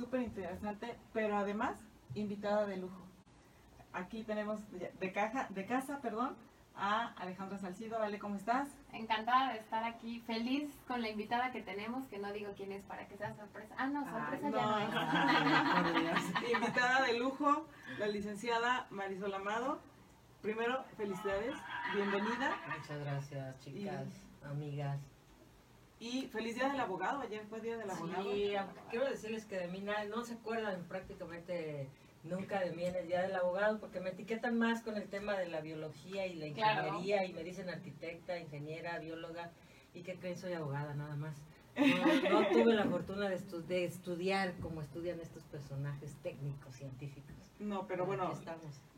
súper interesante, pero además invitada de lujo. Aquí tenemos de, caja, de casa, perdón, a Alejandra Salcido. Vale, ¿cómo estás? Encantada de estar aquí, feliz con la invitada que tenemos, que no digo quién es para que sea sorpresa. Ah, no, sorpresa ya no es. invitada de lujo, la licenciada Marisol Amado. Primero, felicidades, bienvenida. Muchas gracias, chicas, amigas. Y feliz día del abogado, ayer fue día del abogado. Sí, quiero decirles que de mí no se acuerdan prácticamente nunca de mí en el día del abogado porque me etiquetan más con el tema de la biología y la ingeniería y me dicen arquitecta, ingeniera, bióloga y que creen soy abogada nada más. No, tuve la fortuna de, de, estudiar como estudian estos personajes técnicos, científicos. No, pero bueno,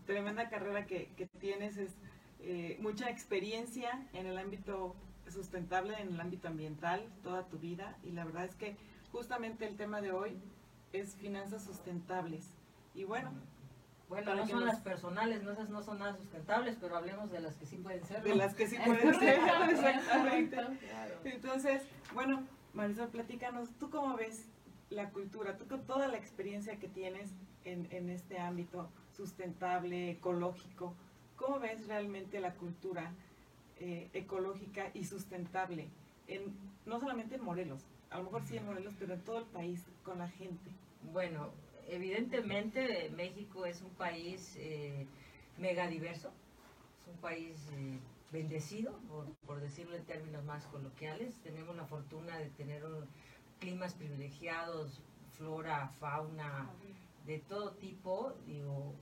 tremenda carrera que, que tienes, es eh, mucha experiencia en el ámbito sustentable en el ámbito ambiental toda tu vida y la verdad es que justamente el tema de hoy es finanzas sustentables. Y bueno, bueno, no son las personales, no esas no son nada sustentables, pero hablemos de las que sí pueden ser. De las que sí pueden ser, exactamente. Entonces, bueno, Marisol, platícanos, ¿tú cómo ves la cultura? Tú con toda la experiencia que tienes en, en este ámbito sustentable, ecológico, ¿cómo ves realmente la cultura eh, ecológica y sustentable, en, no solamente en Morelos, a lo mejor sí en Morelos, pero en todo el país, con la gente? Bueno, evidentemente México es un país eh, mega diverso, es un país eh, bendecido, por, decirlo en términos más coloquiales. Tenemos la fortuna de tener climas privilegiados, flora, fauna, de todo tipo. Digo,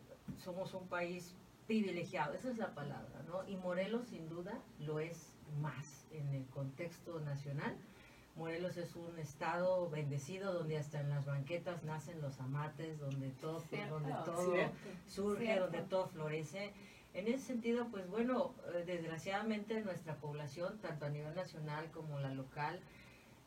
somos un país privilegiado, esa es la palabra, ¿no? Y Morelos sin duda lo es más en el contexto nacional. Morelos es un estado bendecido donde hasta en las banquetas nacen los amates, donde todo, donde todo surge, donde todo florece. En ese sentido, pues bueno, eh, desgraciadamente nuestra población, tanto a nivel nacional como la local,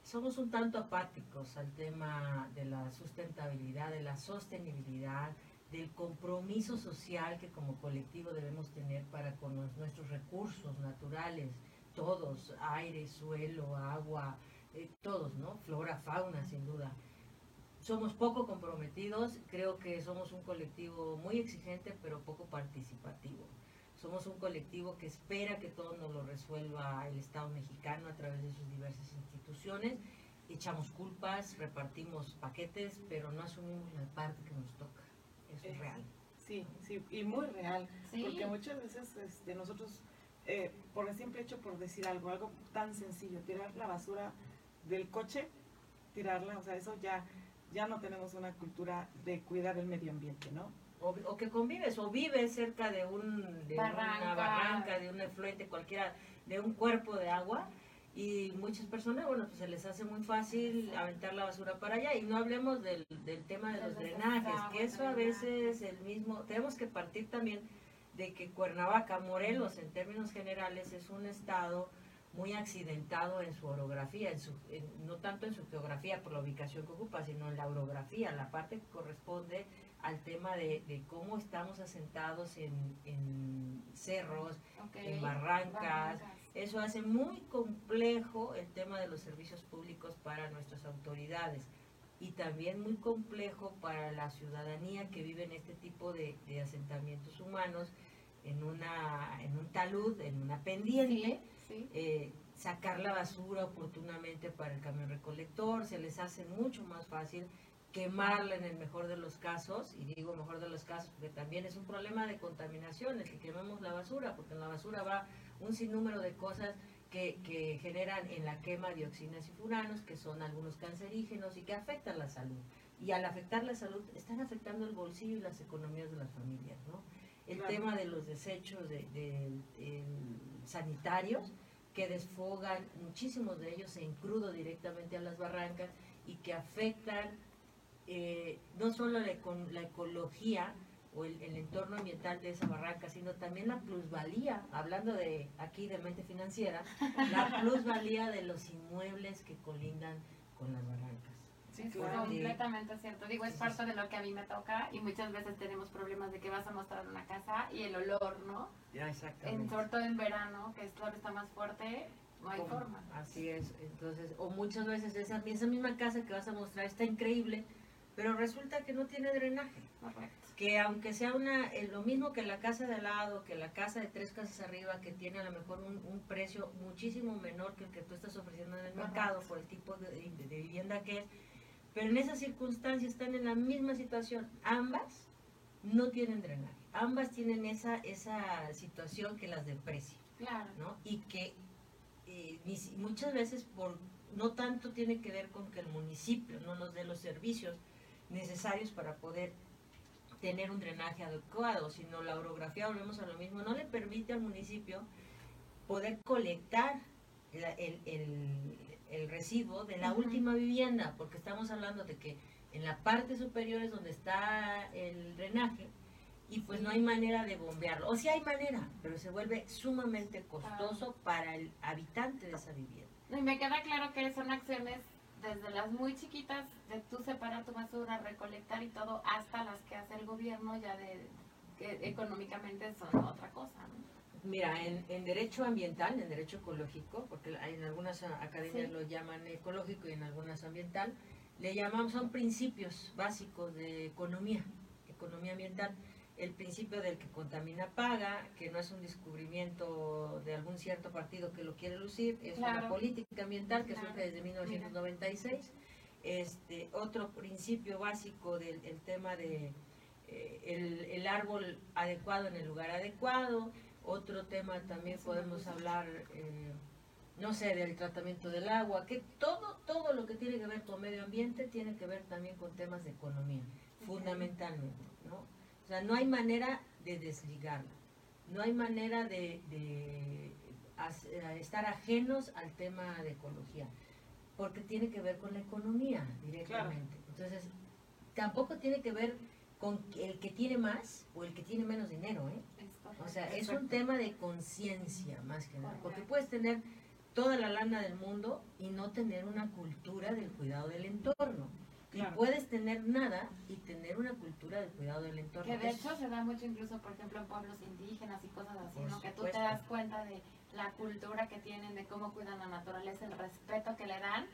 somos un tanto apáticos al tema de la sustentabilidad, de la sostenibilidad, del compromiso social que como colectivo debemos tener para con nuestros recursos naturales, todos, aire, suelo, agua, eh, todos, ¿no? Flora, fauna, sin duda. Somos poco comprometidos, creo que somos un colectivo muy exigente, pero poco participativo. Somos un colectivo que espera que todo nos lo resuelva el Estado mexicano a través de sus diversas instituciones. Echamos culpas, repartimos paquetes, pero no asumimos la parte que nos toca es real. Sí, sí, y muy real, porque muchas veces este, nosotros, eh, por el simple hecho, por decir algo, algo tan sencillo, tirar la basura del coche, tirarla, o sea, eso ya, ya no tenemos una cultura de cuidar el medio ambiente, ¿no? O, que convives, o vives cerca de, un, de una barranca, de un efluente, cualquiera, de un cuerpo de agua, y muchas personas, bueno, pues se les hace muy fácil aventar la basura para allá. Y no hablemos del, del tema de los drenajes, que eso a veces el mismo, tenemos que partir también de que Cuernavaca, Morelos en términos generales es un estado muy accidentado en su orografía, en su, no tanto en su geografía por la ubicación que ocupa, sino en la orografía, la parte que corresponde al tema de, de cómo estamos asentados en, en cerros, en barrancas eso hace muy complejo el tema de los servicios públicos para nuestras autoridades y también muy complejo para la ciudadanía que vive en este tipo de, asentamientos humanos, en, una, en un talud, en una pendiente, eh, sacar la basura oportunamente para el camión recolector, se les hace mucho más fácil quemarla en el mejor de los casos, y digo mejor de los casos porque también es un problema de contaminación el que quememos la basura, porque en la basura va un sinnúmero de cosas que, que, generan en la quema dioxinas y furanos, que son algunos cancerígenos y que afectan la salud. Y al afectar la salud, están afectando el bolsillo y las economías de las familias. ¿no? El tema de los desechos de, sanitarios, que desfogan muchísimos de ellos en crudo directamente a las barrancas y que afectan eh, no solo la, la ecología, o el, entorno ambiental de esa barranca, sino también la plusvalía, hablando de aquí de mente financiera, la plusvalía de los inmuebles que colindan con las barrancas. Sí, completamente cierto. Digo, es parte de lo que a mí me toca y muchas veces tenemos problemas de que vas a mostrar una casa y el olor, ¿no? Ya, exactamente. En, sobre todo en verano, que el olor está más fuerte, no hay forma. Así es. Entonces, o muchas veces esa, esa misma casa que vas a mostrar está increíble, pero resulta que no tiene drenaje. Que aunque sea una, lo mismo que la casa de al lado, que la casa de tres casas arriba, que tiene a lo mejor un, precio muchísimo menor que el que tú estás ofreciendo en el mercado por el tipo de, de vivienda que es, pero en esas circunstancias están en la misma situación. Ambas no tienen drenaje. Ambas tienen esa, esa situación que las deprecia. Claro. ¿no? Y que eh, muchas veces por no tanto tiene que ver con que el municipio no nos dé los servicios necesarios para poder tener un drenaje adecuado, sino la orografía, volvemos a lo mismo, no le permite al municipio poder colectar el, el, residuo de la última vivienda, porque estamos hablando de que en la parte superior es donde está el drenaje y pues no hay manera de bombearlo. O sí hay manera, pero se vuelve sumamente costoso para el habitante de esa vivienda. Y me queda claro que son acciones desde las muy chiquitas de tú separar tu basura, recolectar y todo, hasta las que hace el gobierno ya de que económicamente son otra cosa. Mira, en, en, derecho ambiental, en derecho ecológico, porque en algunas academias lo llaman ecológico y en algunas ambiental, le llamamos, son principios básicos de economía, economía ambiental. El principio del que contamina paga, que no es un descubrimiento de algún cierto partido que lo quiere lucir, es una política ambiental que surge desde 1996. Este, otro principio básico del tema de eh, el, árbol adecuado en el lugar adecuado. Otro tema también podemos hablar... Eh, no sé, del tratamiento del agua, que todo, todo lo que tiene que ver con medio ambiente tiene que ver también con temas de economía, fundamentalmente. O sea, no hay manera de desligarlo, no hay manera de, de estar ajenos al tema de ecología, porque tiene que ver con la economía directamente. Entonces, tampoco tiene que ver con el que tiene más o el que tiene menos dinero, ¿eh? O sea, es un tema de conciencia más que nada, porque puedes tener toda la lana del mundo y no tener una cultura del cuidado del entorno. Y puedes tener nada y tener una cultura del cuidado del entorno. Que de hecho se da mucho incluso, por ejemplo, en pueblos indígenas y cosas así, ¿no? Que tú te das cuenta de la cultura que tienen, de cómo cuidan la naturaleza, el respeto que le dan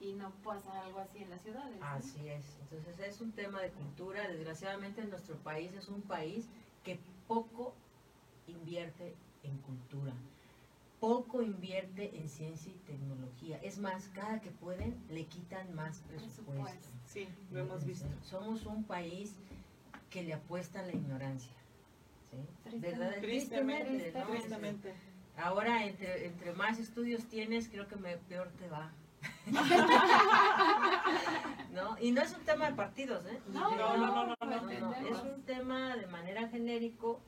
y no pasa algo así en las ciudades. Así es. Entonces es un tema de cultura. Desgraciadamente nuestro país es un país que poco invierte en cultura poco invierte en ciencia y tecnología. Es más, cada que pueden le quitan más presupuesto. Sí, lo hemos visto. Somos un país que le apuesta a la ignorancia. ¿sí? ¿Verdad? Tristemente, tristemente, Ahora, entre, entre más estudios tienes, creo que peor te va. ¿No? Y no es un tema de partidos, ¿eh? No, no, no, no, no, Es un tema de manera genérico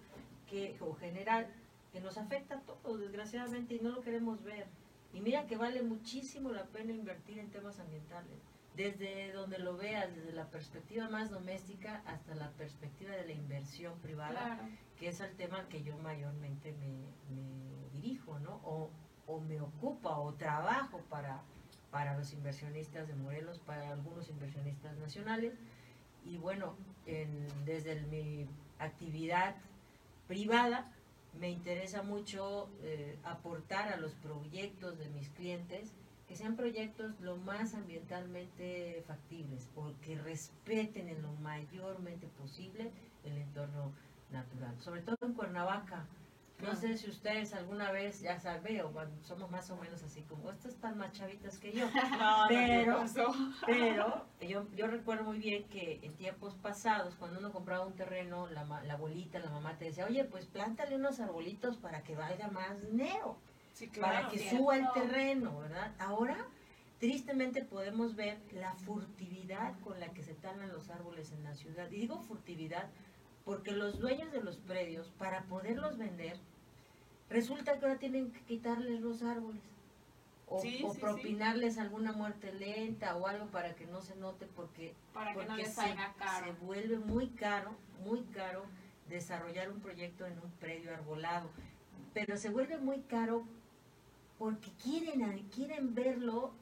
que, o general que nos afecta a todos, desgraciadamente, y no lo queremos ver. Y mira que vale muchísimo la pena invertir en temas ambientales, desde donde lo veas, desde la perspectiva más doméstica hasta la perspectiva de la inversión privada, que es el tema que yo mayormente me, dirijo, ¿no? O, o, me ocupa o trabajo para, para los inversionistas de Morelos, para algunos inversionistas nacionales. Y bueno, desde mi actividad privada, me interesa mucho eh, aportar a los proyectos de mis clientes que sean proyectos lo más ambientalmente factibles, porque respeten en lo mayormente posible el entorno natural. Sobre todo en Cuernavaca, no sé si ustedes alguna vez, ya saben, o somos más o menos así como, estas están más chavitas que yo. pero, pero yo, yo recuerdo muy bien que en tiempos pasados, cuando uno compraba un terreno, la, la abuelita, la mamá te decía, oye, pues plántale unos arbolitos para que valga más dinero, para que suba el terreno, ¿verdad? Ahora, tristemente podemos ver la furtividad con la que se talan los árboles en la ciudad. Y digo furtividad porque los dueños de los predios, para poderlos vender, resulta que ahora tienen que quitarles los árboles. O, propinarles alguna muerte lenta o algo para que no se note porque, porque se, se vuelve muy caro, muy caro desarrollar un proyecto en un predio arbolado. Pero se vuelve muy caro porque quieren, quieren verlo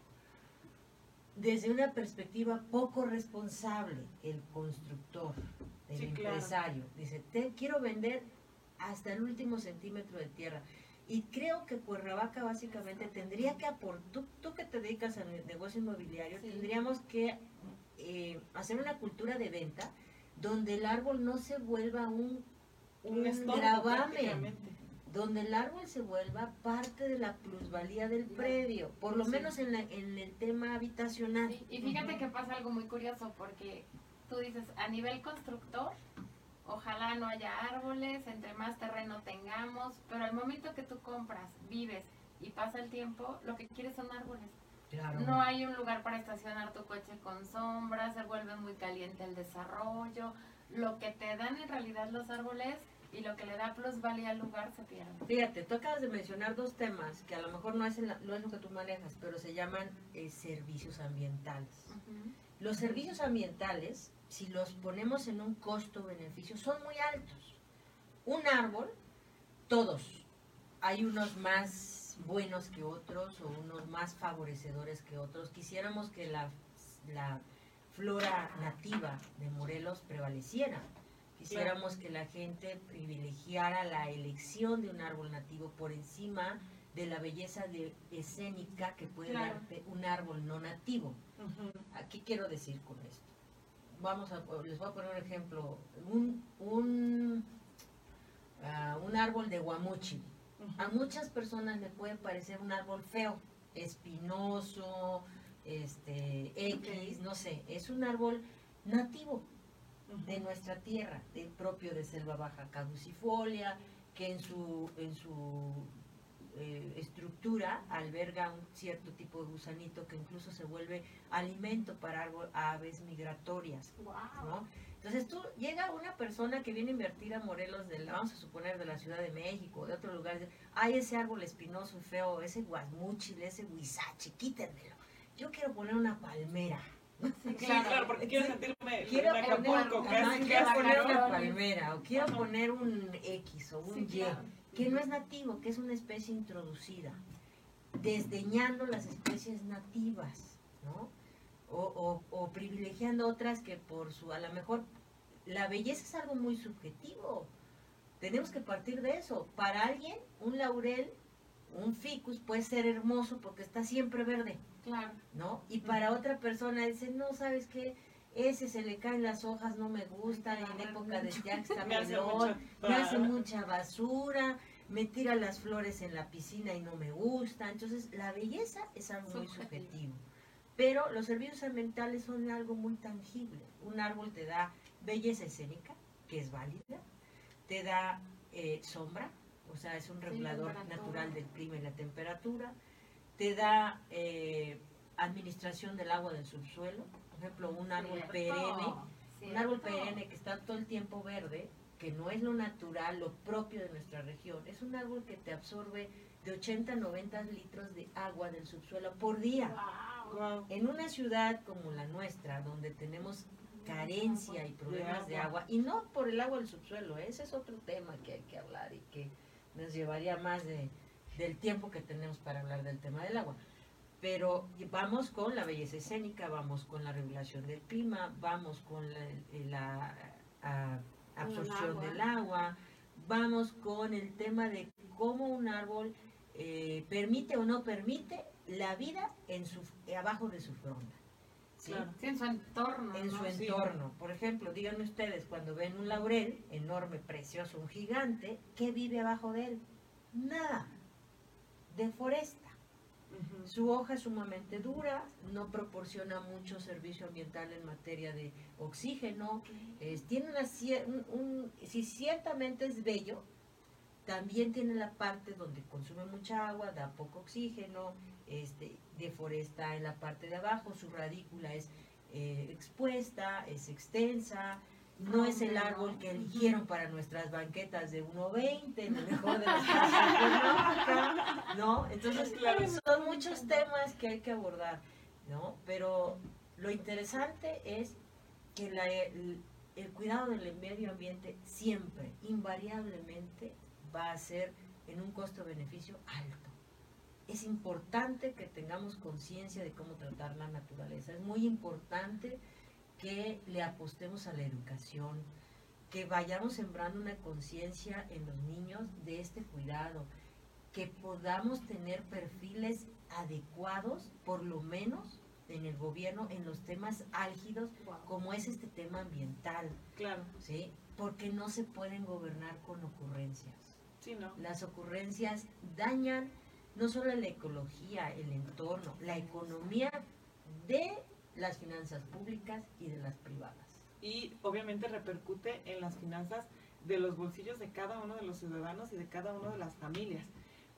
desde una perspectiva poco responsable, el constructor el empresario. Dice, te quiero vender hasta el último centímetro de tierra. Y creo que Cuernavaca básicamente tendría que aportar, tú, tú, que te dedicas al negocio inmobiliario, tendríamos que eh, hacer una cultura de venta donde el árbol no se vuelva un, un, gravamen, donde el árbol se vuelva parte de la plusvalía del predio, por lo menos en, en, el tema habitacional. y fíjate que pasa algo muy curioso, porque tú dices, a nivel constructor, ojalá no haya árboles, entre más terreno tengamos, pero al momento que tú compras, vives y pasa el tiempo, lo que quieres son árboles. No hay un lugar para estacionar tu coche con sombra, se vuelve muy caliente el desarrollo. Lo que te dan en realidad los árboles y lo que le da plusvalía al lugar se pierde. Fíjate, tú acabas de mencionar dos temas que a lo mejor no es, no es lo que tú manejas, pero se llaman eh, servicios ambientales. Los servicios ambientales, si los ponemos en un costo-beneficio, son muy altos. Un árbol, todos, hay unos más buenos que otros o unos más favorecedores que otros. Quisiéramos que la, la flora nativa de Morelos prevaleciera. Quisiéramos que la gente privilegiara la elección de un árbol nativo por encima de la belleza de, escénica que puede darte un árbol no nativo. ¿Qué quiero decir con esto? Vamos a, les voy a poner un ejemplo. Un, un, ah, un árbol de guamuchi. A muchas personas le puede parecer un árbol feo, espinoso, este, X, no sé, es un árbol nativo de nuestra tierra, de, propio de selva baja caducifolia, que en su, en su eh, estructura alberga un cierto tipo de gusanito que incluso se vuelve alimento para aves migratorias. ¿no? Entonces tú llega una persona que viene a invertir a Morelos, de, vamos a suponer de la Ciudad de México, de otro lugar, hay ese árbol espinoso feo, ese guasmuchil, ese huizache, quítenmelo. Yo quiero poner una palmera. claro, porque quiero sentirme quiero poner, quiero poner una palmera o quiero poner un X o un Y, que no es nativo, que es una especie introducida, desdeñando las especies nativas, ¿no? O, o, privilegiando otras que por su, a lo mejor, la belleza es algo muy subjetivo. Tenemos que partir de eso. Para alguien, un laurel, un ficus puede ser hermoso porque está siempre verde. Claro. ¿No? Y para otra persona dice, no, ¿sabes qué? Ese se le caen las hojas, no me gusta, en época de ya está me hace mucha basura, me tira las flores en la piscina y no me gusta. Entonces, la belleza es algo muy subjetivo. Pero los servicios ambientales son algo muy tangible. Un árbol te da belleza escénica, que es válida, te da eh, sombra, o sea, es un regulador natural del clima y la temperatura, te da eh, administración del agua del subsuelo, por ejemplo, un árbol perenne, un árbol perenne que está todo el tiempo verde, que no es lo natural, lo propio de nuestra región, es un árbol que te absorbe de 80 a 90 litros de agua del subsuelo por día. En una ciudad como la nuestra, donde tenemos carencia y problemas de agua, y no por el agua del subsuelo, ese es otro tema que hay que hablar y que nos llevaría más de, del tiempo que tenemos para hablar del tema del agua. Pero vamos con la belleza escénica, vamos con la regulación del clima, vamos con la, absorción del agua, vamos con el tema de cómo un árbol eh, permite o no permite la vida en su, abajo de su fronda. ¿sí? en su entorno. En su entorno. Por ejemplo, díganme ustedes, cuando ven un laurel enorme, precioso, un gigante, ¿qué vive abajo de él? Nada. Deforesta. Su hoja es sumamente dura, no proporciona mucho servicio ambiental en materia de oxígeno. tiene una, un, si ciertamente es bello, también tiene la parte donde consume mucha agua, da poco oxígeno, este, deforesta en la parte de abajo, su radícula es eh, expuesta, es extensa, no es el árbol que eligieron para nuestras banquetas de 1.20, en el mejor de casos, ¿no? Entonces, son muchos temas que hay que abordar, ¿no? Pero lo interesante es que el cuidado del medio ambiente siempre, invariablemente, va a ser en un costo-beneficio alto. Es importante que tengamos conciencia de cómo tratar la naturaleza. Es muy importante que le apostemos a la educación, que vayamos sembrando una conciencia en los niños de este cuidado, que podamos tener perfiles adecuados, por lo menos, en el gobierno en los temas álgidos como es este tema ambiental. Claro. ¿Sí? Porque no se pueden gobernar con ocurrencias. Sí, ¿no? Las ocurrencias dañan no solo la ecología, el entorno, la economía de las finanzas públicas y de las privadas. Y obviamente repercute en las finanzas de los bolsillos de cada uno de los ciudadanos y de cada una de las familias.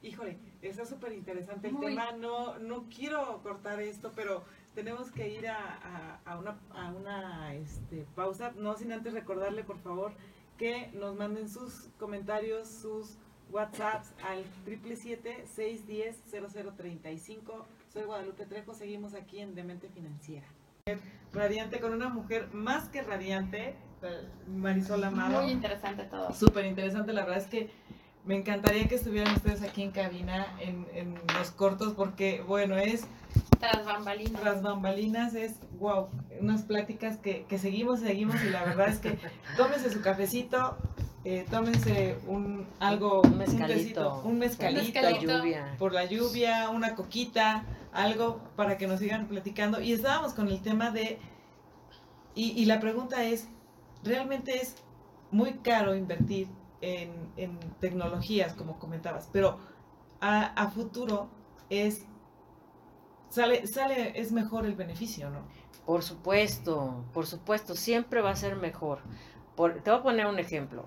Híjole, está súper interesante el tema. No, no quiero cortar esto, pero tenemos que ir a, una, a una este, pausa. No sin antes recordarle, por favor, que nos manden sus comentarios, sus WhatsApps al 777-610-0035. Soy Guadalupe Trejo, seguimos aquí en Demente Financiera. Radiante con una mujer más que radiante, Marisol Amado. Muy interesante todo. Súper interesante, la verdad es que me encantaría que estuvieran ustedes aquí en cabina en, en los cortos porque, bueno, es... Tras bambalinas. Tras bambalinas es, wow, unas pláticas que, que seguimos, seguimos y la verdad es que tómense su cafecito, eh, tómense un algo, un mezcalito, un, mezcalito, lluvia. por la lluvia, una coquita, algo para que nos sigan platicando. Y estábamos con el tema de, y, y la pregunta es, ¿realmente es muy caro invertir en, tecnologías, como comentabas, pero a, futuro es sale, sale, es mejor el beneficio, ¿no? Por supuesto, por supuesto, siempre va a ser mejor. Por, te voy a poner un ejemplo.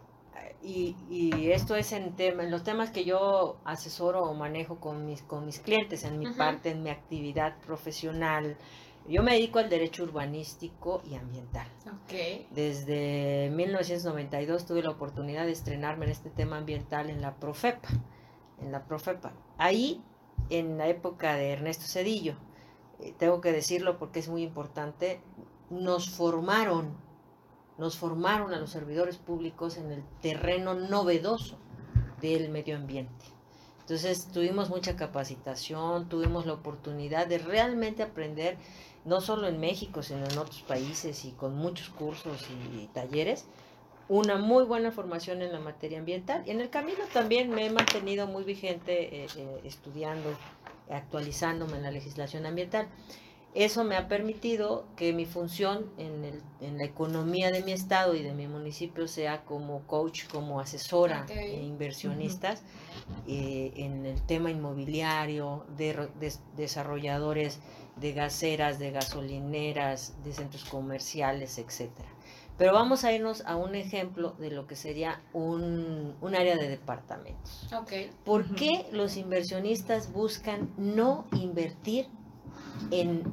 Y, y, esto es en, tema, en los temas que yo asesoro o manejo con mis, con mis clientes, en mi parte, en mi actividad profesional, yo me dedico al derecho urbanístico y ambiental. Okay. Desde 1992 tuve la oportunidad de estrenarme en este tema ambiental en la Profepa. En la Profepa. Ahí, en la época de Ernesto Cedillo, eh, tengo que decirlo porque es muy importante, nos formaron, nos formaron a los servidores públicos en el terreno novedoso del medio ambiente. Entonces tuvimos mucha capacitación, tuvimos la oportunidad de realmente aprender no solo en México, sino en otros países y con muchos cursos y talleres, una muy buena formación en la materia ambiental. Y en el camino también me he mantenido muy vigente eh, eh, estudiando, actualizándome en la legislación ambiental. Eso me ha permitido que mi función en, el, en, la economía de mi estado y de mi municipio sea como coach, como asesora e inversionistas eh, en el tema inmobiliario, de, de desarrolladores de gaseras, de gasolineras, de centros comerciales, etcétera. Pero vamos a irnos a un ejemplo de lo que sería un, área de departamentos. Okay. ¿Por qué los inversionistas buscan no invertir en,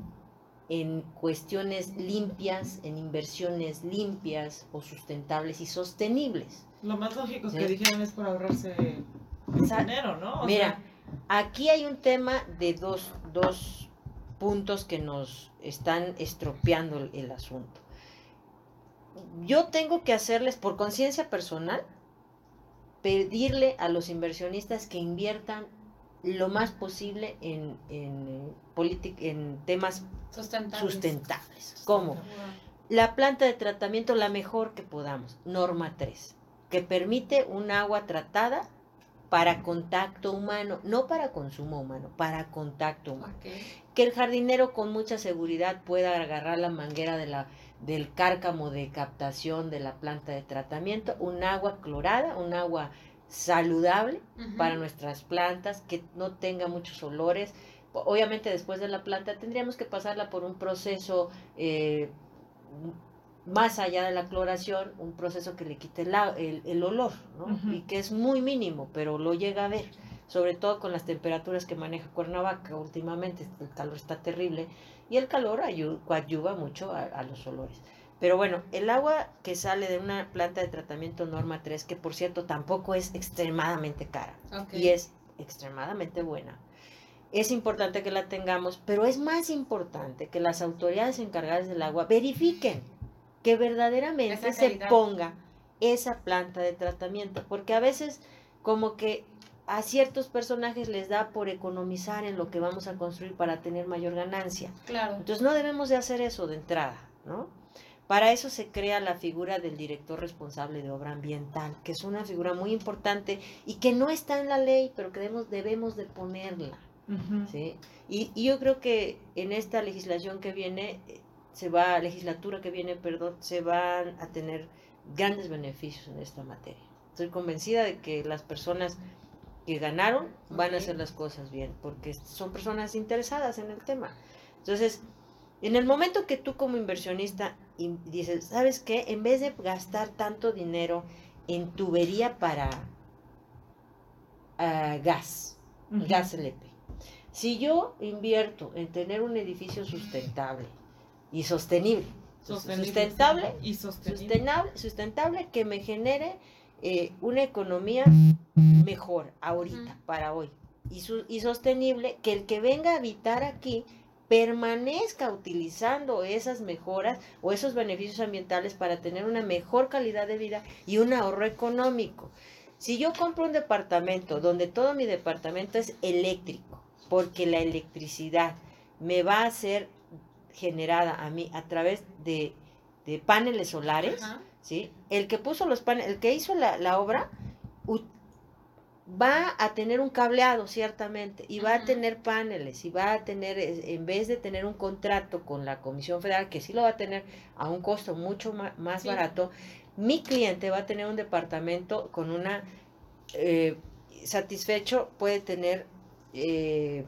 en cuestiones limpias, en inversiones limpias o sustentables y sostenibles? Lo más lógico que dijeron es por ahorrarse dinero, ¿no? Mira, aquí hay un tema de dos, dos puntos que nos están estropeando el, asunto. Yo tengo que hacerles por conciencia personal, pedirle a los inversionistas que inviertan lo más posible en, en, en temas sustentables. sustentables. ¿Cómo? La planta de tratamiento la mejor que podamos, norma 3, que permite un agua tratada para contacto humano, no para consumo humano, para contacto humano. Que el jardinero con mucha seguridad pueda agarrar la manguera de la, del cárcamo de captación de la planta de tratamiento, un agua clorada, un agua saludable para nuestras plantas, que no tenga muchos olores. Obviamente después de la planta tendríamos que pasarla por un proceso eh, más allá de la cloración, un proceso que le quite el, el, olor, ¿no? Y que es muy mínimo, pero lo llega a ver, sobre todo con las temperaturas que maneja Cuernavaca últimamente, el calor está terrible, y el calor ayuda, mucho a, los olores. Pero bueno, el agua que sale de una planta de tratamiento norma 3, que por cierto tampoco es extremadamente cara, y es extremadamente buena, es importante que la tengamos, pero es más importante que las autoridades encargadas del agua verifiquen que verdaderamente se ponga esa planta de tratamiento, porque a veces como que a ciertos personajes les da por economizar en lo que vamos a construir para tener mayor ganancia. Claro. Entonces no debemos de hacer eso de entrada, ¿no? Para eso se crea la figura del director responsable de obra ambiental, que es una figura muy importante y que no está en la ley, pero que debemos, debemos de ponerla. ¿sí? Y, y, yo creo que en esta legislación que viene, se va, legislatura que viene, perdón, se van a tener grandes beneficios en esta materia. Estoy convencida de que las personas que ganaron van a hacer las cosas bien, porque son personas interesadas en el tema. Entonces, en el momento que tú como inversionista dices, ¿sabes qué? En vez de gastar tanto dinero en tubería para uh, gas, gas LP, si yo invierto en tener un edificio sustentable y sostenible, sustentable, y sostenible. sustentable que me genere eh, una economía mejor ahorita, para hoy, y, y sostenible, que el que venga a habitar aquí permanezca utilizando esas mejoras o esos beneficios ambientales para tener una mejor calidad de vida y un ahorro económico. Si yo compro un departamento donde todo mi departamento es eléctrico, porque la electricidad me va a ser generada a mí a través de, paneles solares, ¿sí? El que puso los paneles, el que hizo la, la obra, va a tener un cableado, ciertamente, y va a tener paneles, y va a tener, en vez de tener un contrato con la Comisión Federal, que sí lo va a tener a un costo mucho más, barato, mi cliente va a tener un departamento con una, eh, satisfecho, puede tener eh,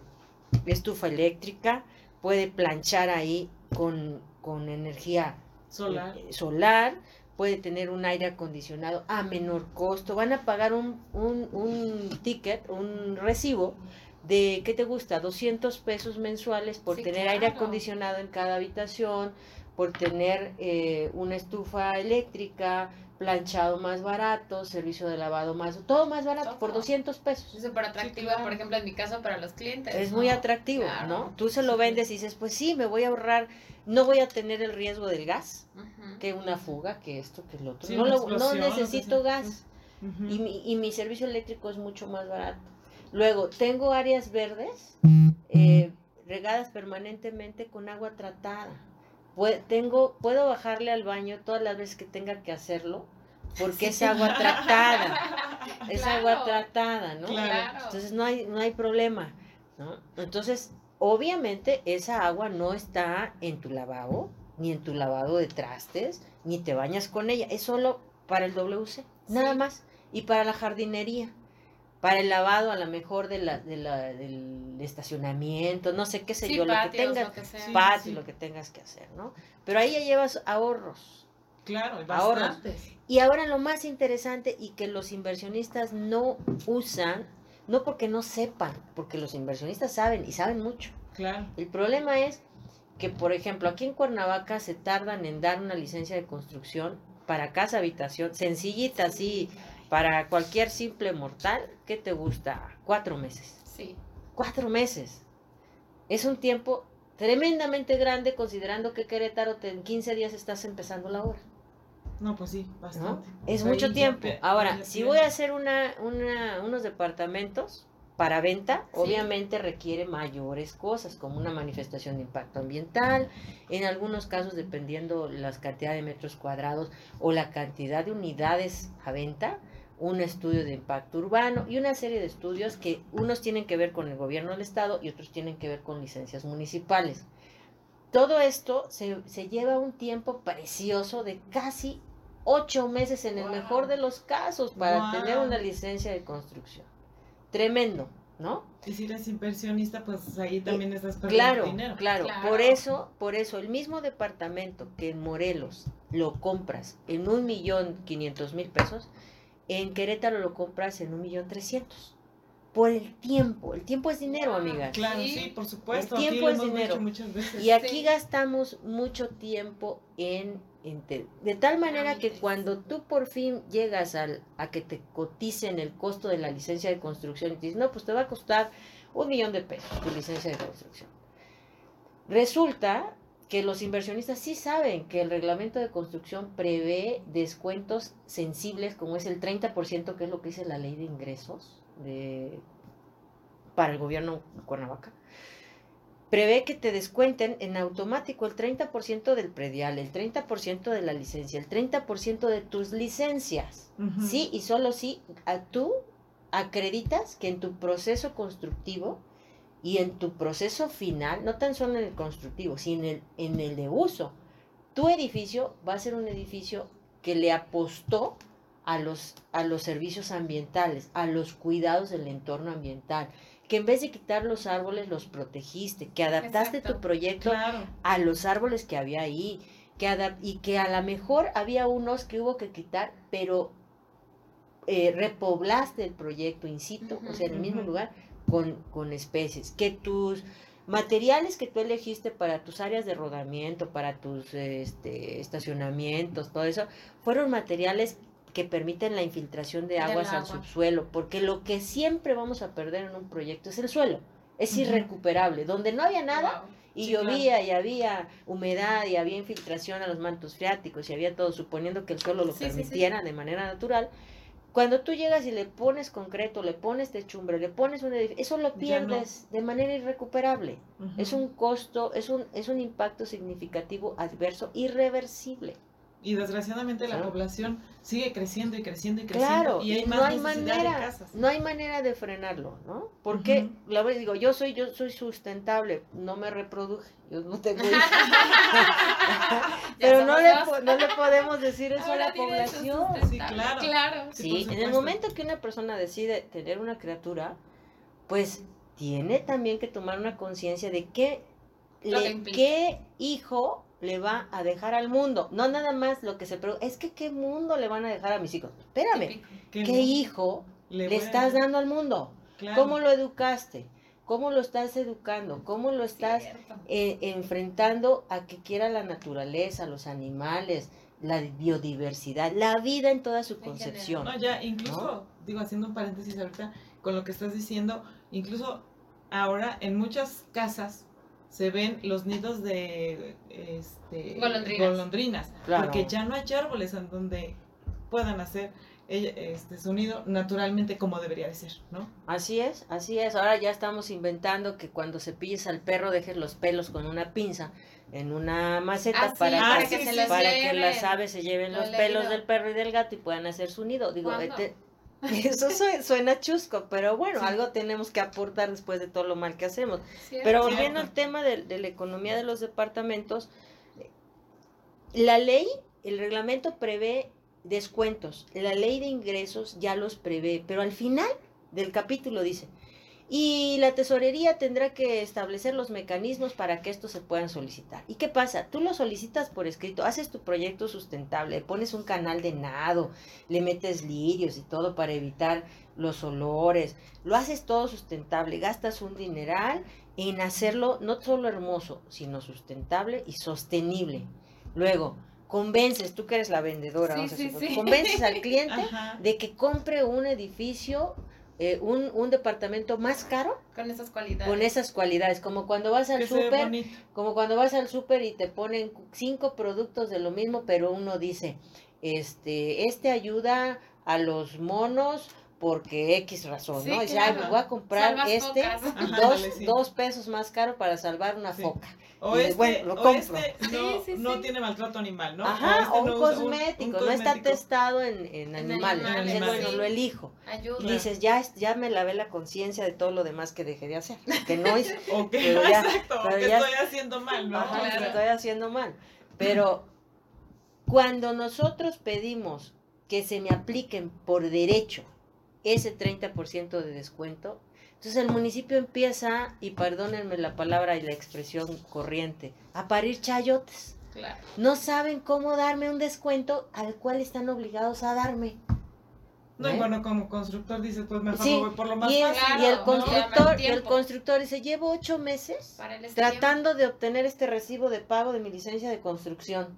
estufa eléctrica, puede planchar ahí con, con energía solar, eh, solar puede tener un aire acondicionado a menor costo. Van a pagar un, un, ticket, un recibo de, ¿qué te gusta? 200 pesos mensuales por tener aire acondicionado en cada habitación, por tener eh, una estufa eléctrica, planchado más barato, servicio de lavado más, todo más barato, por 200 pesos. Es súper atractivo, por ejemplo, en mi caso, para los clientes. Es muy atractivo, ¿no? Tú se lo vendes y dices, pues sí, me voy a ahorrar, no voy a tener el riesgo del gas, que una fuga, que esto, que lo otro. no, no, necesito gas. y, mi, y mi servicio eléctrico es mucho más barato. Luego, tengo áreas verdes eh, regadas permanentemente con agua tratada tengo, puedo bajarle al baño todas las veces que tenga que hacerlo, porque es agua tratada, es agua tratada, ¿no? Entonces no hay, no hay problema, ¿no? Entonces, obviamente esa agua no está en tu lavabo, ni en tu lavado de trastes, ni te bañas con ella, es solo para el WC, nada más, y para la jardinería para el lavado a lo mejor de la, de la, del estacionamiento, no sé qué sé yo, lo que tengas, lo patio, lo que tengas que hacer, ¿no? Pero ahí ya llevas ahorros. Claro, ahorros. Y ahora lo más interesante y que los inversionistas no usan, no porque no sepan, porque los inversionistas saben y saben mucho. Claro. El problema es que, por ejemplo, aquí en Cuernavaca se tardan en dar una licencia de construcción para casa habitación, sencillita así, para cualquier simple mortal, ¿qué te gusta? Cuatro meses. Sí. Cuatro meses. Es un tiempo tremendamente grande considerando que Querétaro en 15 días estás empezando la obra. No, pues sí, bastante. Es mucho tiempo. Ahora, si voy a hacer una, una, unos departamentos para venta, obviamente requiere mayores cosas, como una manifestación de impacto ambiental, en algunos casos dependiendo la cantidad de metros cuadrados o la cantidad de unidades a venta, un estudio de impacto urbano y una serie de estudios que unos tienen que ver con el gobierno del estado y otros tienen que ver con licencias municipales. Todo esto se, lleva un tiempo precioso de casi ocho meses en el mejor de los casos para tener una licencia de construcción. Tremendo, ¿no? Y si eres inversionista, pues ahí también estás perdiendo claro, dinero. Claro, claro. Por eso, por eso, el mismo departamento que en Morelos lo compras en un millón quinientos mil pesos, en Querétaro lo compras en un millón trescientos. Por el tiempo. El tiempo es dinero, amigas. Claro, sí, por supuesto. El tiempo es dinero. Y aquí gastamos mucho tiempo en, de tal manera que cuando tú por fin llegas al, a que te coticen el costo de la licencia de construcción y te dices, no, pues te va a costar un millón de pesos tu licencia de construcción. Resulta que los inversionistas sí saben que el reglamento de construcción prevé descuentos sensibles, como es el 30%, que es lo que dice la ley de ingresos de, para el gobierno de Cuernavaca. Prevé que te descuenten en automático el 30% del predial, el 30% de la licencia, el 30% de tus licencias. Sí, y solo si a tú acreditas que en tu proceso constructivo y en tu proceso final, no tan solo en el constructivo, sino en el, en el de uso, tu edificio va a ser un edificio que le apostó a los, a los servicios ambientales, a los cuidados del entorno ambiental, que en vez de quitar los árboles los protegiste, que adaptaste tu proyecto a los árboles que había ahí, que y que a lo mejor había unos que hubo que quitar, pero eh, repoblaste el proyecto, incito, o sea, en el mismo lugar, con, con especies, que tus materiales que tú elegiste para tus áreas de rodamiento, para tus este, estacionamientos, todo eso, fueron materiales que permiten la infiltración de aguas al subsuelo, porque lo que siempre vamos a perder en un proyecto es el suelo, es irrecuperable, donde no había nada y llovía y había humedad y había infiltración a los mantos freáticos y había todo, suponiendo que el suelo lo permitiera de manera natural, cuando tú llegas y le pones concreto, le pones techumbre, le pones un edificio, eso lo pierdes de manera irrecuperable. Es un costo, es un, es un impacto significativo, adverso, irreversible. Y desgraciadamente la población sigue creciendo y creciendo y creciendo. y, no hay manera, no hay manera de frenarlo, ¿no? Porque, la verdad digo, yo soy, yo soy sustentable, no me reproduje, yo no tengo Pero no le, no le podemos decir eso a la población. Sí, claro. claro. Sí, en el momento que una persona decide tener una criatura, pues tiene también que tomar una conciencia de qué, qué hijo le va a dejar al mundo. No nada más lo que se pregunta, es que qué mundo le van a dejar a mis hijos. Espérame, ¿qué, hijo le, estás dando al mundo? ¿Cómo lo educaste? ¿Cómo lo estás educando? ¿Cómo lo estás eh, enfrentando a que quiera la naturaleza, los animales, la biodiversidad, la vida en toda su concepción? No, ya, incluso, digo, haciendo un paréntesis ahorita con lo que estás diciendo, incluso ahora en muchas casas se ven los nidos de este, golondrinas, porque ya no hay árboles en donde puedan hacer este, su nido naturalmente como debería de ser, ¿no? Así es, así es. Ahora ya estamos inventando que cuando cepilles al perro dejes los pelos con una pinza en una maceta ah, para, para, que, para que, las aves se lleven los pelos del perro y del gato y puedan hacer su nido. Digo, eso suena chusco, pero bueno, algo tenemos que aportar después de todo lo mal que hacemos. pero volviendo al tema de, de, la economía de los departamentos, la ley, el reglamento prevé descuentos, la ley de ingresos ya los prevé, pero al final del capítulo dice, y la tesorería tendrá que establecer los mecanismos para que estos se puedan solicitar. ¿Y qué pasa? Tú lo solicitas por escrito, haces tu proyecto sustentable, pones un canal de nado, le metes lirios y todo para evitar los olores, lo haces todo sustentable, gastas un dineral en hacerlo no solo hermoso, sino sustentable y sostenible. Luego, convences, tú que eres la vendedora, convences al cliente de que compre un edificio eh, un, un, departamento más caro. Con esas cualidades. Con esas cualidades, como cuando vas al súper, como cuando vas al súper y te ponen cinco productos de lo mismo, pero uno dice, este, este ayuda a los monos porque X razón, ¿no? Dice, me voy a comprar este dos, dos, pesos más caro para salvar una foca. O este, bueno, lo este no, tiene maltrato animal, ¿no? Ajá, o, este un, cosmético, no está testado en, en animales. bueno, lo elijo. Y dices, ya, ya me lavé la conciencia de todo lo demás que dejé de hacer. Que no es. pero ya, exacto, que estoy haciendo mal, ¿no? Ajá, que estoy haciendo mal. Pero cuando nosotros pedimos que se me apliquen por derecho ese 30% de descuento, entonces el municipio empieza, y perdónenme la palabra y la expresión corriente, a parir chayotes. No saben cómo darme un descuento al cual están obligados a darme. No, y ¿Eh? bueno, como constructor dice, pues mejor voy por lo más fácil. y el constructor, y el constructor dice, llevo ocho meses tratando de obtener este recibo de pago de mi licencia de construcción.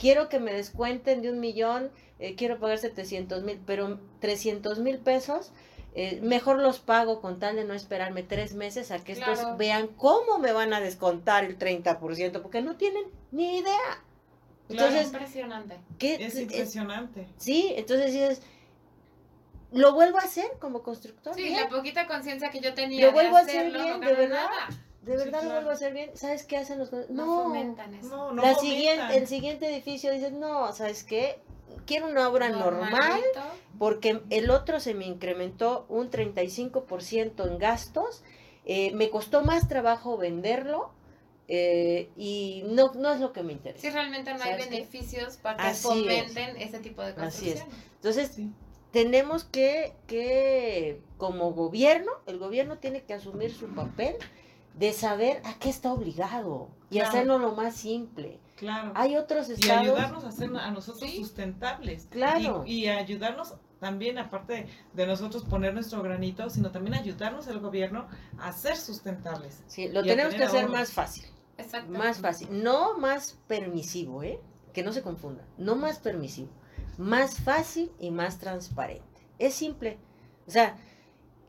Quiero que me descuenten de un millón, eh, quiero pagar 700 mil, pero 300 mil pesos eh, mejor los pago con tal de no esperarme tres meses a que estos vean cómo me van a descontar el 30%, porque no tienen ni idea. Entonces, impresionante. Es impresionante. sí, entonces dices, lo vuelvo a hacer como constructor. Sí, la poquita conciencia que yo tenía. Lo vuelvo a hacer bien, de verdad. De verdad lo vuelvo a hacer bien. ¿Sabes qué hacen los No, fomentan eso. la siguiente, el siguiente edificio dices, no, ¿sabes qué? quiero una obra normal porque el otro se me incrementó un 35% en gastos. eh, me costó más trabajo venderlo eh, y no, no es lo que me interesa. Sí, realmente no hay beneficios para que Así fomenten ese tipo de Así es. Entonces, Sí. tenemos que, que, como gobierno, el gobierno tiene que asumir su papel de saber a qué está obligado y Claro. hacerlo lo más simple. Claro. Hay otros y estados. ayudarnos a ser a nosotros Sí. sustentables. Claro. Y, y ayudarnos también, aparte de, nosotros poner nuestro granito, sino también ayudarnos el gobierno a ser sustentables. Sí, lo y tenemos que hacer ahorros. más fácil. Exacto. Más fácil. No más permisivo, ¿eh? Que no se confunda. No más permisivo. Más fácil y más transparente. Es simple. O sea,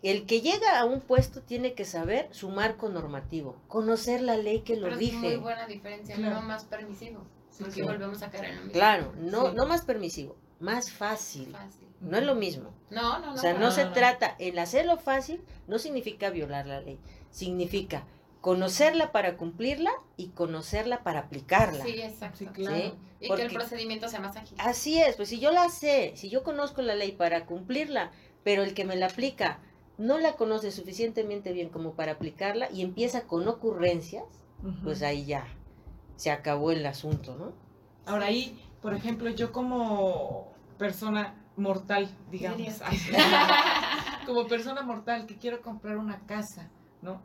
el que llega a un puesto tiene que saber su marco normativo, conocer la ley que lo Pero es muy rige. buena diferencia, Claro. no más permisivo. Porque sí. volvemos a caer en lo mismo. Claro, no, Sí. no más permisivo, más fácil. Fácil. No es lo mismo. No, no, no. O sea, no no, se no. trata, el hacerlo fácil no significa violar la ley, significa conocerla para cumplirla y conocerla para aplicarla. Sí, exacto. Sí, claro. ¿sí? Y Porque- que el procedimiento sea más ágil. Así es, pues si yo la sé, si yo conozco la ley para cumplirla, pero el que me la aplica no la conoce suficientemente bien como para aplicarla y empieza con ocurrencias, pues ahí ya se acabó el asunto, ¿no? Ahora ahí, por ejemplo, yo como persona mortal, digamos, como persona mortal que quiero comprar una casa, ¿no?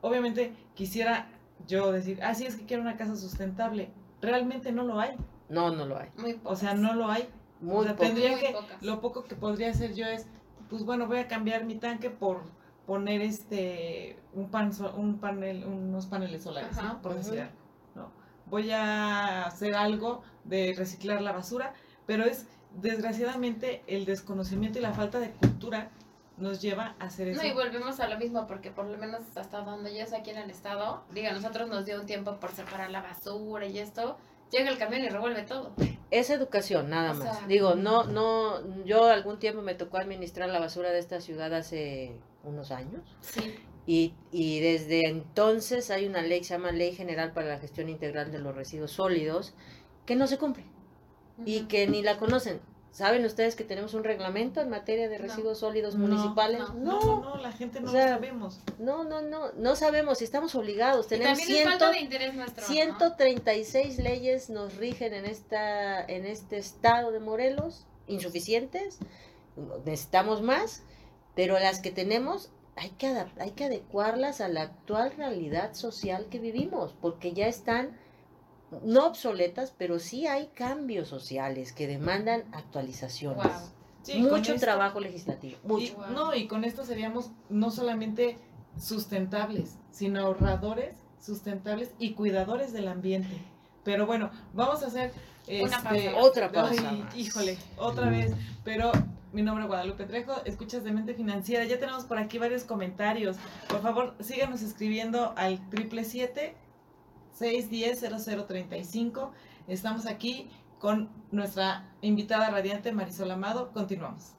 Obviamente quisiera yo decir, ah, sí, es que quiero una casa sustentable. Realmente no lo hay. No, no lo hay. Muy O sea, no lo hay. Muy o sea, poco. tendría Muy que, pocas. lo poco que podría hacer yo es, pues bueno, voy a cambiar mi tanque por poner este un pan un panel unos paneles solares, Ajá. ¿no? Por decir algo, ¿no? Voy a hacer algo de reciclar la basura, pero es desgraciadamente el desconocimiento y la falta de cultura nos lleva a hacer eso. No, y volvemos a lo mismo, porque por lo menos hasta donde yo estoy aquí en el estado, diga, nosotros nos dio un tiempo por separar la basura y esto, llega el camión y revuelve todo. Es educación, nada O más. sea, Digo, no, no, yo algún tiempo me tocó administrar la basura de esta ciudad hace unos años. Sí. Y, y desde entonces hay una ley que se llama Ley General para la Gestión Integral de los Residuos Sólidos que no se cumple y que ni la conocen. ¿Saben ustedes que tenemos un reglamento en materia de No. residuos sólidos No, municipales? no. no, no, no, la gente no O sea, lo sabemos. no, no, no, no sabemos si estamos obligados. Y Tenemos también es ciento, falta de interés nuestro. ¿no? 136 leyes nos rigen en esta en este estado de Morelos, insuficientes. Necesitamos más, pero las que tenemos hay que hay que adecuarlas a la actual realidad social que vivimos, porque ya están no obsoletas, pero sí hay cambios sociales que demandan actualizaciones. Sí, Mucho esto- trabajo legislativo, y- mucho. Wow. no, y con esto seríamos no solamente sustentables, sino ahorradores, sustentables y cuidadores del ambiente. Pero bueno, vamos a hacer Una este, pausa. Otra pausa híjole, otra vez. Pero mi nombre es Guadalupe Trejo, escuchas de Mente Financiera. Ya tenemos por aquí varios comentarios. Por favor, síganos escribiendo al triple siete 610 0035. Estamos aquí con nuestra invitada radiante Marisol Amado. Continuamos.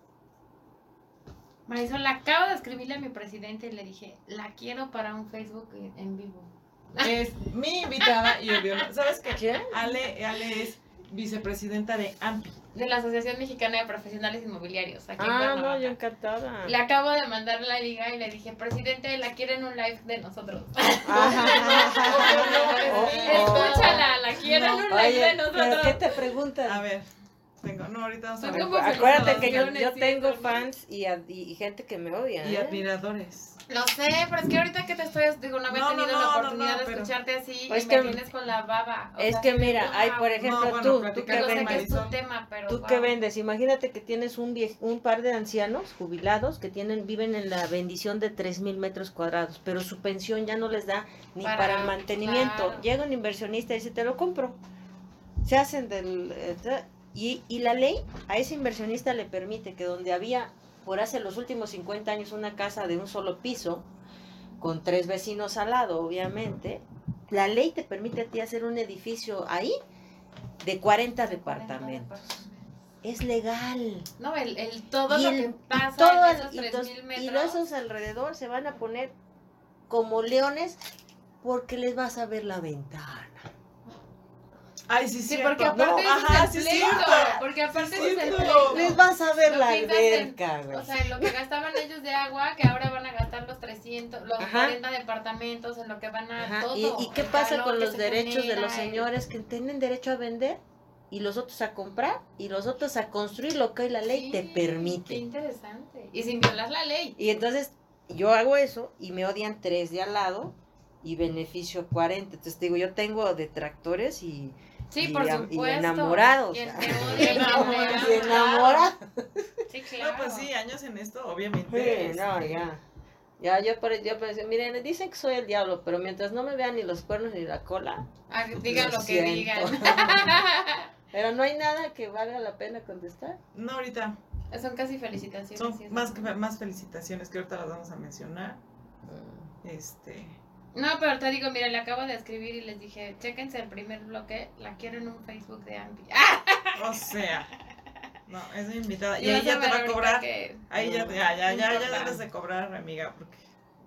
Marisol, acabo de escribirle a mi presidente y le dije, la quiero para un Facebook en vivo. Es mi invitada y obvio, ¿sabes qué? Ale, Ale es vicepresidenta de AMPI. De la Asociación Mexicana de Profesionales Inmobiliarios. Aquí en Ah, no, yo encantada. Le acabo de mandar la liga y le dije, presidente, la quiero en un live de nosotros. Oh. Escúchala, la quiero en un live Oye, de ¿pero nosotros. qué te preguntan? A ver, tengo, no, ahorita vamos a Son ver. como Acuérdate que yo, tengo fans y, ad- y, y gente que me odia. Y ¿eh? admiradores. Lo sé, pero es que ahorita que te estoy, digo, no había No, tenido no, la oportunidad no, de pero- escucharte así Es y que- me tienes con la baba. O Es sea, que mira, hay por ejemplo No, bueno, tú, tú que Yo sé con que es tu Marisol. tema, pero ¿Tú wow. qué vendes? Imagínate que tienes un, vie- un par de ancianos jubilados que tienen viven en la bendición de 3 mil metros cuadrados, pero su pensión ya no les da ni para, Para- el mantenimiento. claro. Llega un inversionista y dice, te lo compro. Se hacen del... eh, y, y la ley a ese inversionista le permite que donde había, por hace los últimos 50 años, una casa de un solo piso, con tres vecinos al lado, obviamente, la ley te permite a ti hacer un edificio ahí de 40 departamentos. Es legal. No, el, el todo Y lo el- que pasa todo en el- esos y 3000 los- metros. y los esos alrededor se van a poner como leones porque les vas a ver la ventana. Ay, sí, Sí, porque aparte No, ajá, es sí, el es pleito, cierto. Porque aparte Sí, es el no. pleito. Les vas a ver la alberca, güey. O sea, en lo que gastaban ellos de agua, que ahora van a gastar los 300, los Ajá. 40 departamentos, en lo que van a Ajá, todo. ¿Y, y qué pasa con los derechos de los señores que tienen derecho a vender y los otros a comprar y los otros a construir lo que hoy la ley te Sí, Qué permite? interesante. Y sin violar la ley. Y entonces yo hago eso y me odian tres de al lado y beneficio 40. Entonces digo, yo tengo detractores y, Sí, y por y supuesto. enamorados. Quien ah. te odia y Enamorados. y enamora. Sí, claro. No, pues sí, años en esto, obviamente. Sí, no, este, ya. Ya, yo, por, yo miren, dicen que soy el diablo, pero mientras no me vean ni los cuernos ni la cola, Ah, digan Lo lo que digan. pero no hay nada que valga la pena contestar. No, ahorita. Son casi felicitaciones. Son sí, más, más felicitaciones que ahorita las vamos a mencionar. Este. No, pero te digo, mira, le acabo de escribir y les dije, chéquense el primer bloque, la quiero en un Facebook de Ambi. O sea. No, es mi invitada. Y vas ahí ya te va a cobrar. que- Ahí ya, ya, ya, ya, ya debes de cobrar, amiga. Porque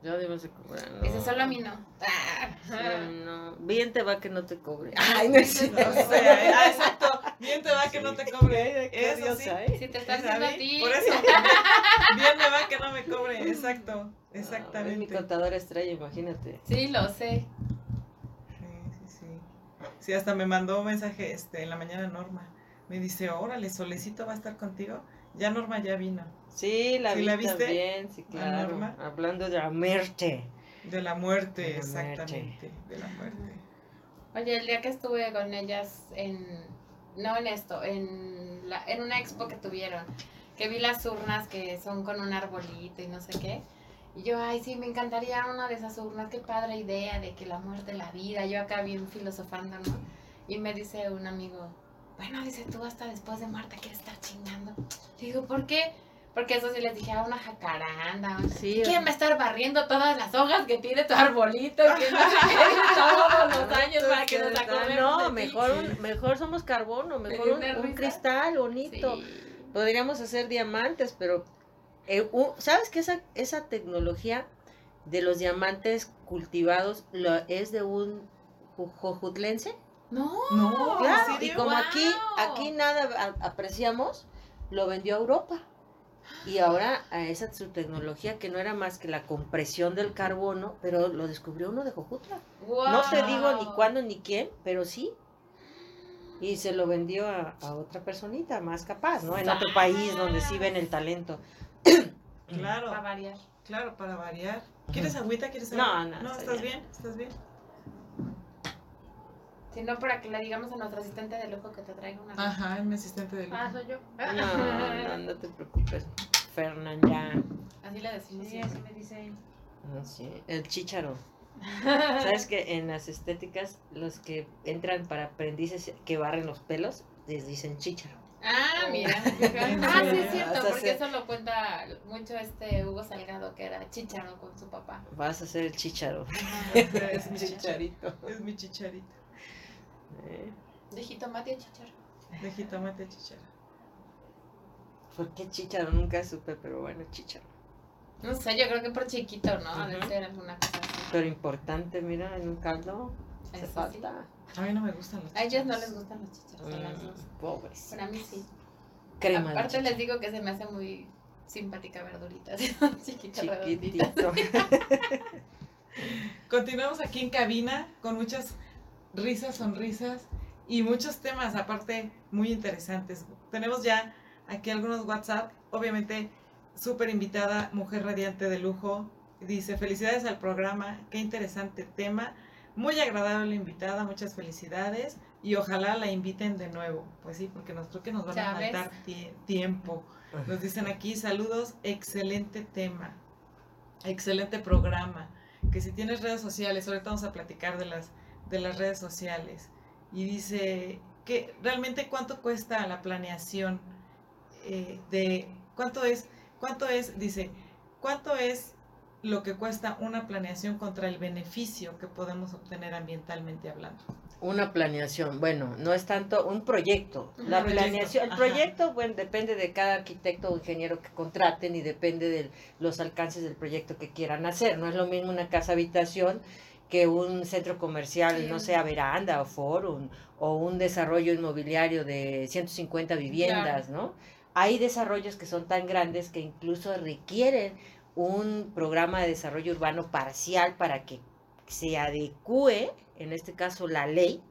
Yo debo cobrar. no. Dice, solo a mí no. Ah. Sí, no. Bien te va que no te cobre. Ay, no es O sea, ah, exacto. Bien te va que no te cobre. Qué Eso sí. ¿eh? Si te está ¿Es haciendo a ti. Por eso. Bien me va que no me cobre. Exacto. No, es mi Exactamente. contadora estrella, imagínate. Sí, lo sé. Sí, sí, sí. Sí, hasta me mandó un mensaje este, en la mañana Norma. Me dice, órale, Solecito va a estar contigo. Ya Norma ya vino. Sí, la ¿Sí vi la viste? también, sí, ¿La claro. Norma? Hablando de la muerte. De la muerte, De la exactamente. De la muerte. Oye, el día que estuve con ellas en, no en esto, en, la, en una expo que tuvieron, que vi las urnas que son con un arbolito y no sé qué, y yo, ay, sí, me encantaría una de esas urnas, qué padre idea de que la muerte, la vida, yo acá bien filosofando, ¿no? Y me dice un amigo, bueno, dice, tú hasta después de muerte quieres estar chingando. Le digo, ¿por qué? Porque eso sí les dije, a una jacaranda. Sí, ¿Quién va a estar barriendo todas las hojas que tiene tu arbolito? Que no todos los años para que nos acordemos No, mejor, un- mejor somos carbono, mejor un, cristal bonito. Sí. Podríamos hacer diamantes, pero eh, ¿sabes que esa, esa tecnología de los diamantes cultivados lo, es de un ju- jojutlense? No. No, ¿en Claro, y como aquí, aquí nada apreciamos, lo vendió a Europa. Y ahora a esa su tecnología que no era más que la compresión del carbono, pero lo descubrió uno de Jojutla. No te digo ni cuándo ni quién, pero sí. Y se lo vendió a, a otra personita más capaz, ¿no? En otro país donde sí ven el talento. Claro, Para variar. claro, para variar. ¿Quieres agüita? ¿Quieres No, agua? no, No, estoy ¿estás bien. bien? ¿Estás bien? Si no, para que le digamos a nuestro asistente de lujo que te traiga una. Ajá, es mi asistente de Ah, lujo. soy yo. No, no, no te preocupes, Fernán, ya. Así le decimos. Sí, así me dice. Ah, sí, El chícharo. ¿Sabes que en las estéticas los que entran para aprendices que barren los pelos les dicen chícharo? Ah, mira. ¿En Ah, sí es cierto, porque eso lo cuenta mucho este Hugo Salgado, que era chícharo con su papá. Vas a ser el chícharo. Es mi chicharito. Es mi chicharito. ¿Eh? De jitomate a chícharo. De jitomate chichara. ¿Por qué chícharo? Nunca supe, pero bueno, chícharo. No sé, yo creo que por chiquito, ¿no? Ujú. ser alguna cosa así. Pero importante, mira, en un caldo Eso falta. A mí no me gustan los A ellos no les gustan los chícharos, a las dos. Mm, pobres. Para mí sí. Crema Aparte les digo que se me hace muy simpática verdurita. Chiquita. Chiquitito. Continuamos aquí en cabina con muchas risas, sonrisas y muchos temas aparte muy interesantes. Tenemos ya aquí algunos WhatsApp, obviamente súper invitada, mujer radiante de lujo. Dice, felicidades al programa, qué interesante tema, muy agradable invitada, muchas felicidades y ojalá la inviten de nuevo. Pues sí, porque nos creo que nos van Ya a faltar tie- tiempo. Nos dicen aquí, saludos, excelente tema, excelente programa. Que si tienes redes sociales, ahorita vamos a platicar de las, de las redes sociales. Y dice que realmente cuánto cuesta la planeación eh, de cuánto es, cuánto es, dice, cuánto es lo que cuesta una planeación contra el beneficio que podemos obtener ambientalmente hablando. Una planeación, bueno, no es tanto un proyecto. La proyecto, planeación, el ajá. proyecto, bueno, depende de cada arquitecto o ingeniero que contraten y depende de los alcances del proyecto que quieran hacer. No es lo mismo una casa habitación que un centro comercial, no sea Veranda o Forum, o un desarrollo inmobiliario de 150 viviendas, ¿no? Hay desarrollos que son tan grandes que incluso requieren un programa de desarrollo urbano parcial para que se adecue, en este caso la ley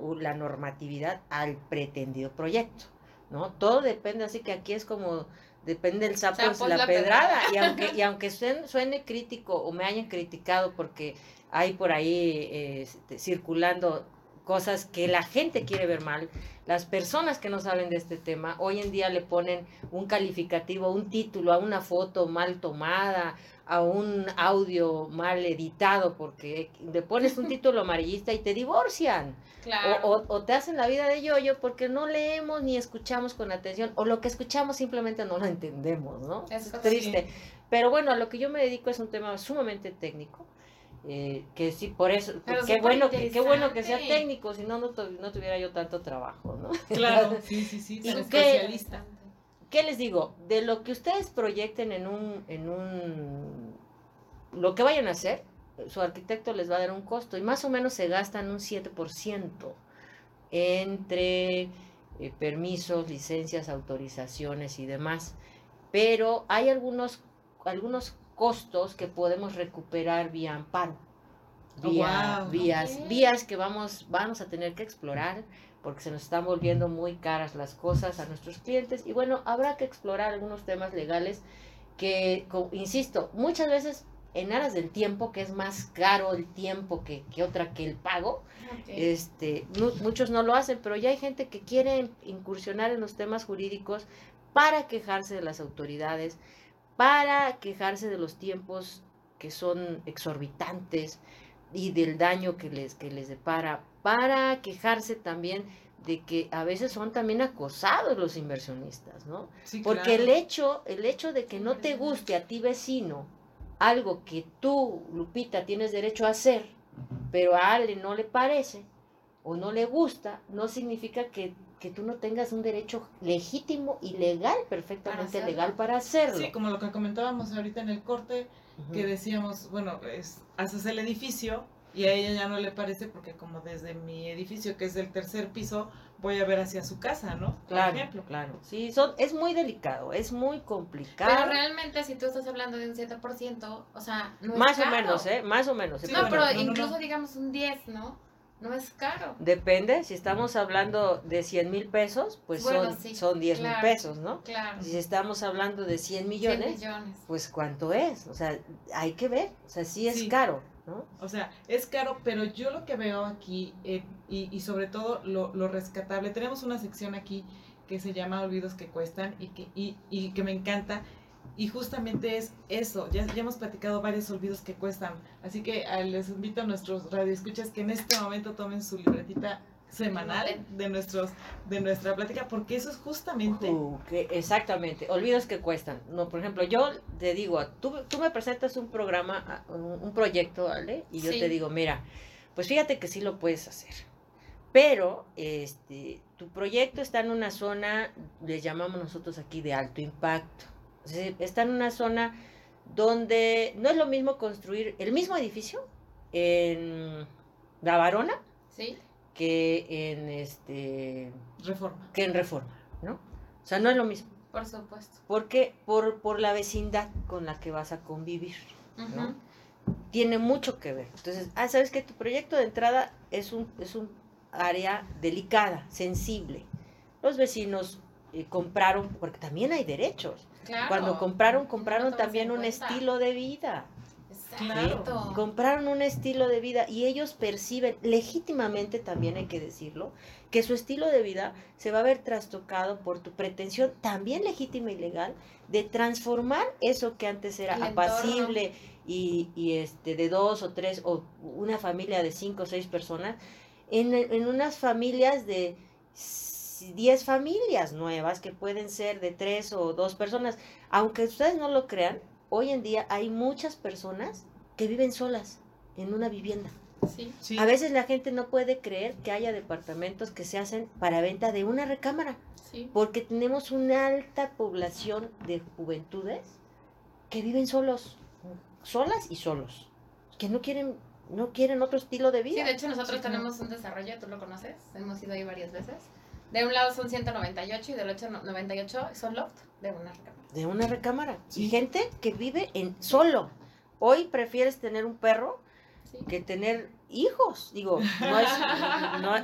o la normatividad, al pretendido proyecto, ¿no? Todo depende, así que aquí es como depende del sapo, es la, pedrada. Y aunque, y aunque suene, crítico o me hayan criticado porque hay por ahí este, circulando cosas que la gente quiere ver mal, las personas que no saben de este tema hoy en día le ponen un calificativo, un título a una foto mal tomada, a un audio mal editado, porque le pones un título amarillista y te divorcian. O, te hacen la vida de yoyo porque no leemos ni escuchamos con atención, o lo que escuchamos simplemente no lo entendemos, ¿no? Es triste. Pero bueno, a lo que yo me dedico es un tema sumamente técnico. Eh, que sí, por eso, qué bueno, que, qué bueno que sea técnico, si no, no, tuviera yo tanto trabajo, ¿no? Claro, sí, sí, sí, especialista. ¿Qué les digo? De lo que ustedes proyecten en un, en un, lo que vayan a hacer, su arquitecto les va a dar un costo y más o menos se gastan un 7% entre eh, permisos, licencias, autorizaciones y demás. Pero hay algunos, algunos costos que podemos recuperar vía amparo. Oh, vía, vías, vías que vamos, vamos a tener que explorar porque se nos están volviendo muy caras las cosas a nuestros clientes. Y bueno, habrá que explorar algunos temas legales que, insisto, muchas veces en aras del tiempo, que es más caro el tiempo que, otra que el pago, este, muchos no lo hacen, pero ya hay gente que quiere incursionar en los temas jurídicos para quejarse de las autoridades, para quejarse de los tiempos que son exorbitantes y del daño que les, que les depara, para quejarse también de que a veces son también acosados los inversionistas, ¿no? Porque el hecho, el hecho de que no te guste a ti vecino algo que tú, Lupita, tienes derecho a hacer, pero a Ale no le parece o no le gusta, no significa que que tú no tengas un derecho legítimo y legal, perfectamente legal para hacerlo. Sí, como lo que comentábamos ahorita en el corte, que decíamos, bueno, es, haces el edificio y a ella ya no le parece porque como desde mi edificio, que es del tercer piso, voy a ver hacia su casa, ¿no? claro, ejemplo. Claro, sí, son, es muy delicado, es muy complicado. Pero realmente si tú estás hablando de un 7%, o sea, no Más o menos, ¿eh? Más o menos. no, pero incluso digamos un 10, ¿no? No es caro. Depende, si estamos hablando de 100 mil pesos, pues son, son 10 mil pesos, ¿no? Claro. Si estamos hablando de 100 millones, pues ¿cuánto es? O sea, hay que ver, o sea, sí es caro, ¿no? O sea, es caro, pero yo lo que veo aquí, eh, y, y, sobre todo lo, lo, rescatable, tenemos una sección aquí que se llama Olvidos que cuestan y que, y, y que me encanta, y justamente es eso, ya, ya hemos platicado varios olvidos que cuestan. Así que ah, les invito a nuestros radioescuchas que en este momento tomen su libretita semanal de nuestros de nuestra plática porque eso es justamente uh, que exactamente olvidos que cuestan. No por ejemplo yo te digo tú, tú me presentas un programa ah, un, proyecto vale y yo te digo mira pues fíjate que sí lo puedes hacer pero este tu proyecto está en una zona le llamamos nosotros aquí de alto impacto está en una zona donde no es lo mismo construir el mismo edificio en La Varona que en este Reforma. Que en Reforma, ¿no? O sea, no es lo mismo. Por supuesto. Porque por, por la vecindad con la que vas a convivir, ¿no? Tiene mucho que ver. Entonces, ah, sabes que tu proyecto de entrada es un, es un área delicada, sensible. Los vecinos eh, compraron, porque también hay derechos. Cuando compraron, compraron también un estilo de vida. Exacto. Compraron un estilo de vida y ellos perciben, legítimamente también hay que decirlo, que su estilo de vida se va a ver trastocado por tu pretensión, también legítima y legal, de transformar eso que antes era apacible y, y, este de dos o tres o una familia de cinco o seis personas en, en unas familias de 10 familias nuevas que pueden ser de tres o dos personas. Aunque ustedes no lo crean, hoy en día hay muchas personas que viven solas en una vivienda. A veces la gente no puede creer que haya departamentos que se hacen para venta de una recámara. Porque tenemos una alta población de juventudes que viven solos, solas y solos, que no quieren no quieren otro estilo de vida. Sí, de hecho nosotros tenemos un desarrollo, tú lo conoces, hemos ido ahí varias veces. De un lado son 198 y del otro 98 son loft de una recámara. De una recámara. Y gente que vive en solo. Hoy prefieres tener un perro que tener hijos. Digo, no es,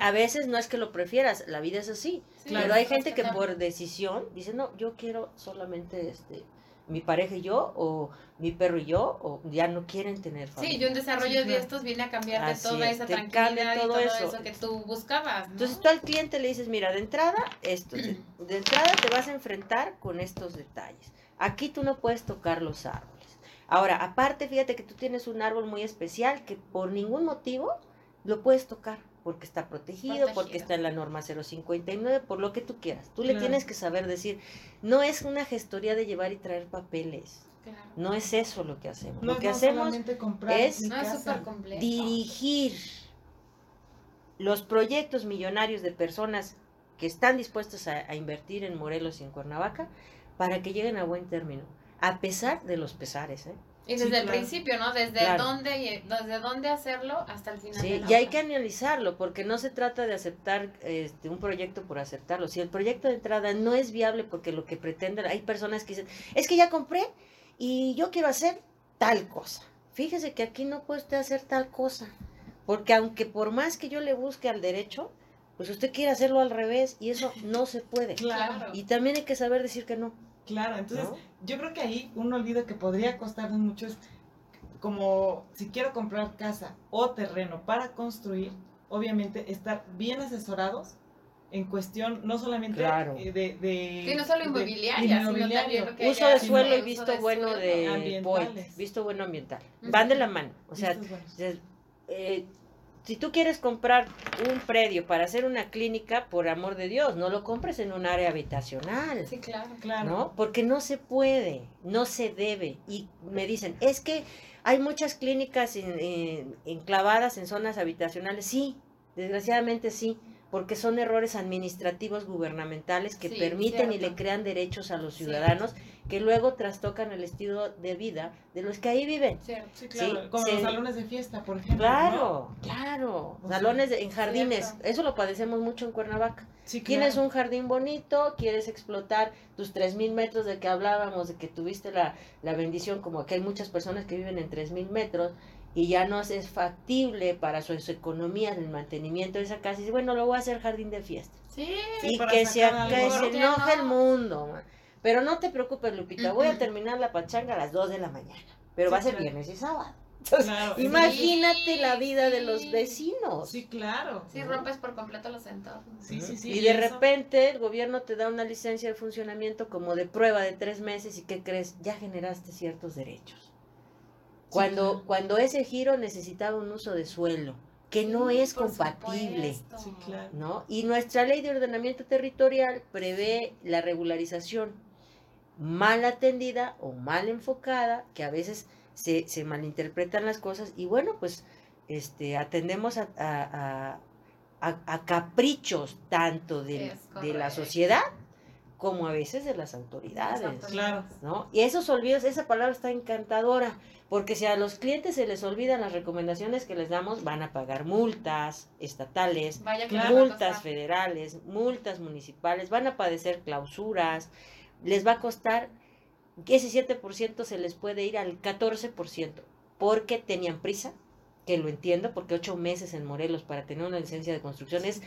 a veces no es que lo prefieras, la vida es así. pero hay gente que por decisión dice, no, yo quiero solamente este mi pareja y yo, o mi perro y yo, o ya no quieren tener familia. Sí, y un desarrollo de estos viene a cambiarte toda esa tranquilidad todo y todo eso. que tú buscabas. Entonces tú al cliente le dices, mira, de entrada, esto, de, de entrada te vas a enfrentar con estos detalles. Aquí tú no puedes tocar los árboles. Ahora, aparte, fíjate que tú tienes un árbol muy especial que por ningún motivo lo puedes tocar porque está protegido, porque está en la norma 059, por lo que tú quieras. Tú le tienes que saber decir, no es una gestoría de llevar y traer papeles. No es eso lo que hacemos. lo que hacemos es, dirigir los proyectos millonarios de personas que están dispuestas a, invertir en Morelos y en Cuernavaca para que lleguen a buen término, a pesar de los pesares. ¿eh? Y desde el principio, ¿no? Desde dónde desde dónde hacerlo hasta el final. Sí, y hay que analizarlo, porque no se trata de aceptar este, un proyecto por aceptarlo. Si el proyecto de entrada no es viable porque lo que pretenden, hay personas que dicen, es que ya compré y yo quiero hacer tal cosa. Fíjese que aquí no puede usted hacer tal cosa, porque aunque por más que yo le busque al derecho, pues usted quiere hacerlo al revés y eso no se puede. Claro. Y también hay que saber decir que no. Claro, entonces yo creo que ahí un olvido que podría costarnos mucho es como si quiero comprar casa o terreno para construir, obviamente estar bien asesorados en cuestión no solamente eh, de, de, sí, no solo inmobiliaria, sino también lo que uso de suelo y visto bueno de visto bueno ambiental. Van de la mano, o sea, eh, si tú quieres comprar un predio para hacer una clínica, por amor de Dios, no lo compres en un área habitacional. Sí, claro, claro. ¿No? Porque no se puede, no se debe. Y me dicen, es que hay muchas clínicas enclavadas en zonas habitacionales. Sí, desgraciadamente sí porque son errores administrativos gubernamentales que permiten y le crean derechos a los ciudadanos que luego trastocan el estilo de vida de los que ahí viven. Sí, claro, como los salones de fiesta, por ejemplo. Claro, claro, salones en jardines, eso lo padecemos mucho en Cuernavaca. Tienes un jardín bonito, quieres explotar tus tres mil metros de que hablábamos, de que tuviste la, la bendición, como que hay muchas personas que viven en tres mil metros, y ya no es factible para su, economía el mantenimiento de esa casa, y dice, bueno, lo voy a hacer jardín de fiesta. Sí, y que se, que se enoje el mundo. Pero no te preocupes, Lupita, voy a terminar la pachanga a las 2 de la mañana, pero va a ser viernes y sábado. imagínate la vida de los vecinos. Sí, claro. Sí, rompes por completo los entornos. Sí, sí, sí. Y, de repente el gobierno te da una licencia de funcionamiento como de prueba de tres meses y ¿qué crees? Ya generaste ciertos derechos. Cuando, cuando ese giro necesitaba un uso de suelo, que no es compatible. ¿no? Y nuestra ley de ordenamiento territorial prevé la regularización mal atendida o mal enfocada, que a veces se, se malinterpretan las cosas, y bueno, pues este, atendemos a, a, a, caprichos tanto de, de la sociedad como a veces de las autoridades. Claro. ¿no? Y esos olvidos, esa palabra está encantadora, porque si a los clientes se les olvidan las recomendaciones que les damos, van a pagar multas estatales, multas federales, multas municipales, van a padecer clausuras, les va a costar que ese 7% se les puede ir al 14%, porque tenían prisa, que lo entiendo, porque ocho meses en Morelos para tener una licencia de construcción es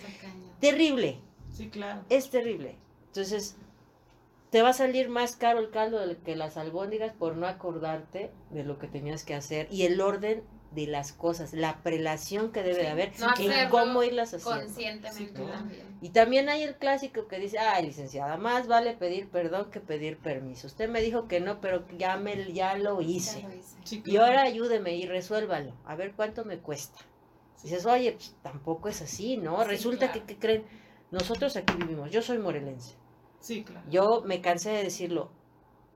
terrible. Sí, claro. Es terrible. Entonces, te va a salir más caro el caldo que las albóndigas por no acordarte de lo que tenías que hacer y el orden de las cosas, la prelación que debe de haber y cómo irlas haciendo. Conscientemente también. Y también hay el clásico que dice, ay, licenciada, más vale pedir perdón que pedir permiso. Usted me dijo que no, pero ya, me, ya lo hice. Y ahora ayúdeme y resuélvalo, a ver cuánto me cuesta. Dices, oye, pues, tampoco es así, ¿no? Resulta que, que creen, nosotros aquí vivimos, yo soy morelense yo me cansé de decirlo.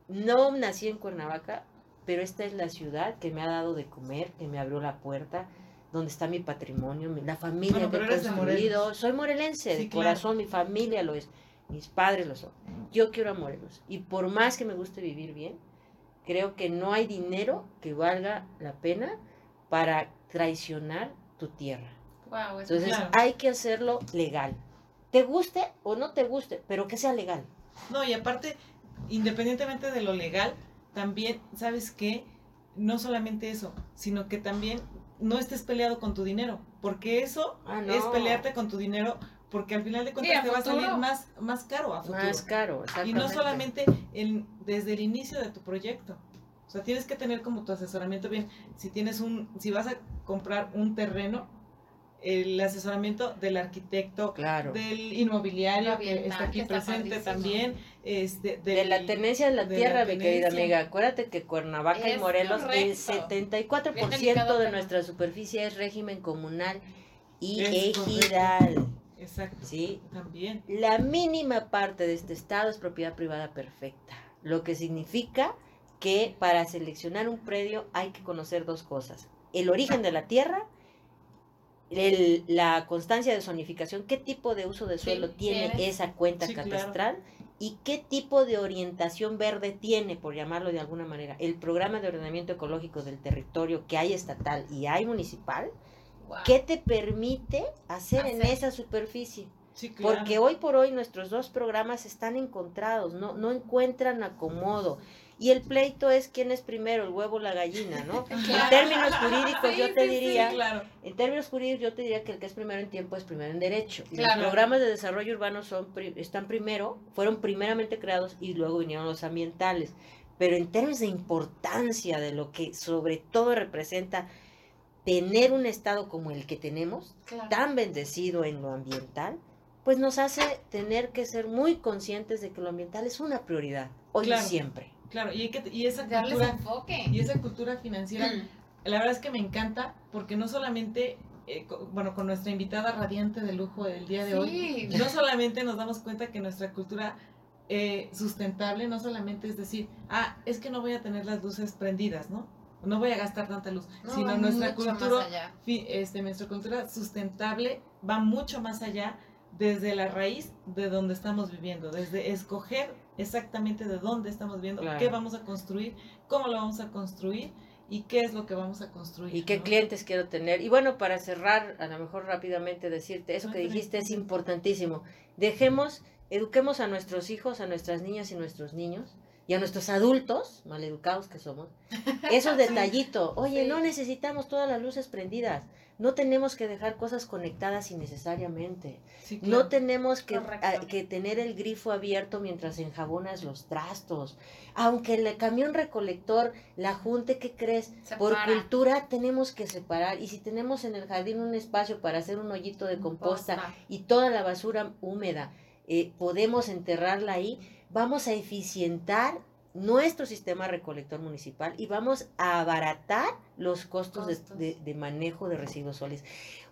No nací en Cuernavaca, pero esta es la ciudad que me ha dado de comer, que me abrió la puerta, donde está mi patrimonio, la familia que he construido. Soy morelense, de corazón, mi familia lo es, mis padres lo son. Yo quiero a Morelos. Y por más que me guste vivir bien, creo que no hay dinero que valga la pena para traicionar tu tierra. Wow, Entonces hay que hacerlo legal. Te guste o no te guste, pero que sea legal. No, y aparte, independientemente de lo legal, también, ¿sabes qué? No solamente eso, sino que también no estés peleado con tu dinero, porque eso Ah, no. es pelearte con tu dinero, porque al final de cuentas te va a salir más, más caro a futuro. Más caro, Y no solamente en- desde el inicio de tu proyecto. O sea, tienes que tener como tu asesoramiento bien. Si tienes un, si vas a comprar un terreno, el asesoramiento del arquitecto, Claro. del inmobiliario que está aquí que está presente padrísimo. también, este, de la tenencia de la de tierra, la mi querida amiga. Acuérdate que Cuernavaca y Morelos, el correcto. 74% Bien delicado de tema. nuestra superficie es régimen comunal y Es ejidal. Exacto. ¿sí? También. La mínima parte de este estado es propiedad privada perfecta, lo que significa que para seleccionar un predio hay que conocer dos cosas, el origen de la tierra, el- la constancia de zonificación, qué tipo de uso de Sí, suelo tiene tienes. esa cuenta Sí, claro. catastral y qué tipo de orientación verde tiene, por llamarlo de alguna manera, el programa de ordenamiento ecológico del territorio que hay estatal y hay municipal, Wow. ¿qué te permite hacer, en esa superficie? Sí, claro. Porque hoy por hoy nuestros dos programas están encontrados, no, no encuentran acomodo. Y el pleito es quién es primero, el huevo o la gallina, ¿no? En términos jurídicos Sí, yo te sí, diría, Sí, claro. en términos jurídicos yo te diría que el que es primero en tiempo es primero en derecho. Los programas de desarrollo urbano son están primero, fueron primeramente creados y luego vinieron los ambientales. Pero en términos de importancia de lo que sobre todo representa tener un estado como el que tenemos, tan bendecido en lo ambiental, pues nos hace tener que ser muy conscientes de que lo ambiental es una prioridad, hoy y siempre. Claro, y, hay que, y esa Darles cultura, enfoque. y esa cultura financiera, la verdad es que me encanta, porque no solamente, eh, bueno, con nuestra invitada radiante de lujo del día de hoy, no solamente nos damos cuenta que nuestra cultura eh, sustentable no solamente es decir, ah, es que no voy a tener las luces prendidas, ¿no? No voy a gastar tanta luz, No, sino nuestra cultura, este, nuestra cultura sustentable va mucho más allá desde la raíz de donde estamos viviendo, desde escoger exactamente de dónde estamos viviendo, Claro. qué vamos a construir, cómo lo vamos a construir y qué es lo que vamos a construir. ¿Y qué ¿no? clientes quiero tener? Y bueno, para cerrar, a lo mejor rápidamente decirte, eso que dijiste es importantísimo. Dejemos, eduquemos a nuestros hijos, a nuestras niñas y nuestros niños, y a nuestros adultos, maleducados que somos, esos detallitos. Oye, Sí. no necesitamos todas las luces prendidas. No tenemos que dejar cosas conectadas innecesariamente. Sí, No tenemos que, Correcto. a- que tener el grifo abierto mientras enjabonas los trastos. Aunque el camión recolector la junte, ¿qué crees? Por cultura tenemos que separar. Y si tenemos en el jardín un espacio para hacer un hoyito de composta Composta. y toda la basura húmeda, eh, podemos enterrarla ahí, vamos a eficientar nuestro sistema recolector municipal y vamos a abaratar los costos, de- Costos. De, de manejo de residuos sólidos.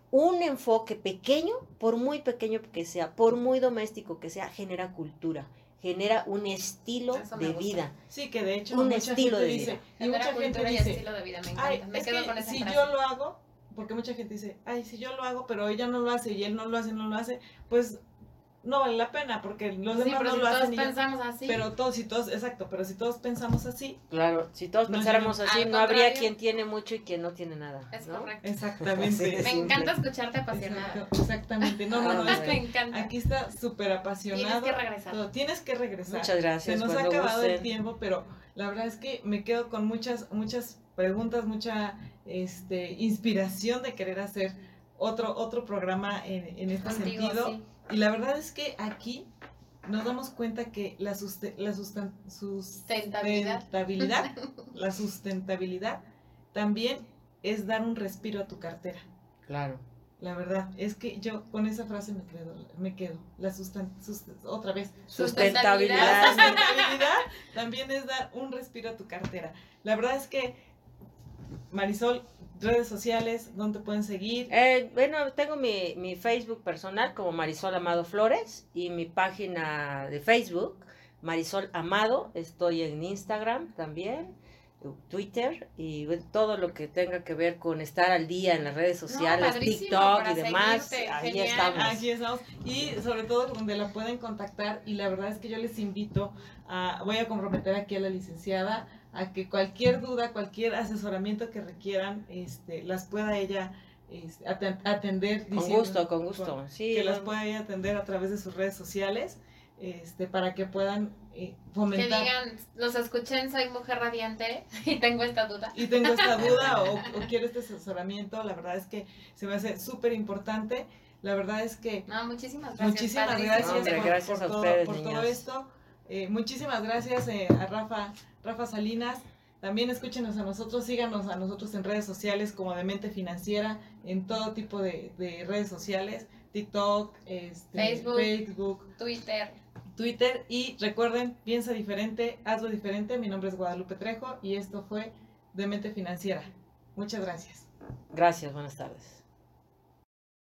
Un enfoque pequeño, por muy pequeño que sea, por muy doméstico que sea, genera cultura, genera un estilo de gusta. vida. Sí, que de hecho Un mucha estilo gente de dice, vida. y mucha gente y dice, estilo de vida, me Ay, encanta. Me es quedo que con esa si frase. yo lo hago, porque mucha gente dice, ay, si yo lo hago, pero ella no lo hace y él no lo hace, no lo hace, pues no vale la pena, porque los sí, demás pero no si lo todos hacen yo- pensamos así. Pero todos, si todos, exacto, pero si todos pensamos así, Claro, si todos No pensáramos así, no habría quien tiene mucho y quien no tiene nada. es ¿no? correcto. exactamente. Me encanta escucharte apasionada. Exacto, exactamente. No, no, no, es me que encanta. aquí está súper apasionado. Tienes que regresar. todo. Tienes que regresar. Muchas gracias. Se nos ha acabado el tiempo, pero la verdad es que me quedo con muchas, muchas preguntas, mucha este, inspiración de querer hacer otro, otro programa en, en este Contigo, sentido. sí. Y la verdad es que aquí nos damos cuenta que la, suste- la Sustentabilidad. sustentabilidad, la sustentabilidad también es dar un respiro a tu cartera. Claro. La verdad, es que yo con esa frase me quedo, me quedo. La sustan- sus- otra vez. Sustentabilidad también es dar un respiro a tu cartera. La verdad es que, Marisol, redes sociales, ¿dónde pueden seguir? Eh, bueno, tengo mi, mi Facebook personal como Marisol Amado Flores y mi página de Facebook, Marisol Amado. Estoy en Instagram también. Twitter y todo lo que tenga que ver con estar al día en las redes sociales, TikTok y demás, ahí estamos. Aquí estamos. Y sobre todo donde la pueden contactar y la verdad es que yo les invito a, voy a comprometer aquí a la licenciada a que cualquier duda, cualquier asesoramiento que requieran, este, las pueda ella este, atender. Con gusto, con gusto. sí, que las pueda ella atender a través de sus redes sociales este, para que puedan eh, fomentar. Que digan, los escuchen, soy mujer radiante y tengo esta duda. Y tengo esta duda o, quiero este asesoramiento, la verdad es que se me hace súper importante. La verdad es que... No, muchísimas gracias. Muchísimas gracias, por, todo, esto. Eh, muchísimas gracias eh, a Rafa, Rafa Salinas. También escúchenos a nosotros, síganos a nosotros en redes sociales como Demente Financiera, en todo tipo de, de redes sociales, TikTok, este, Facebook, Facebook, Twitter. Twitter y recuerden, piensa diferente, hazlo diferente. Mi nombre es Guadalupe Trejo y esto fue Demente Financiera. Muchas gracias. Gracias, buenas tardes.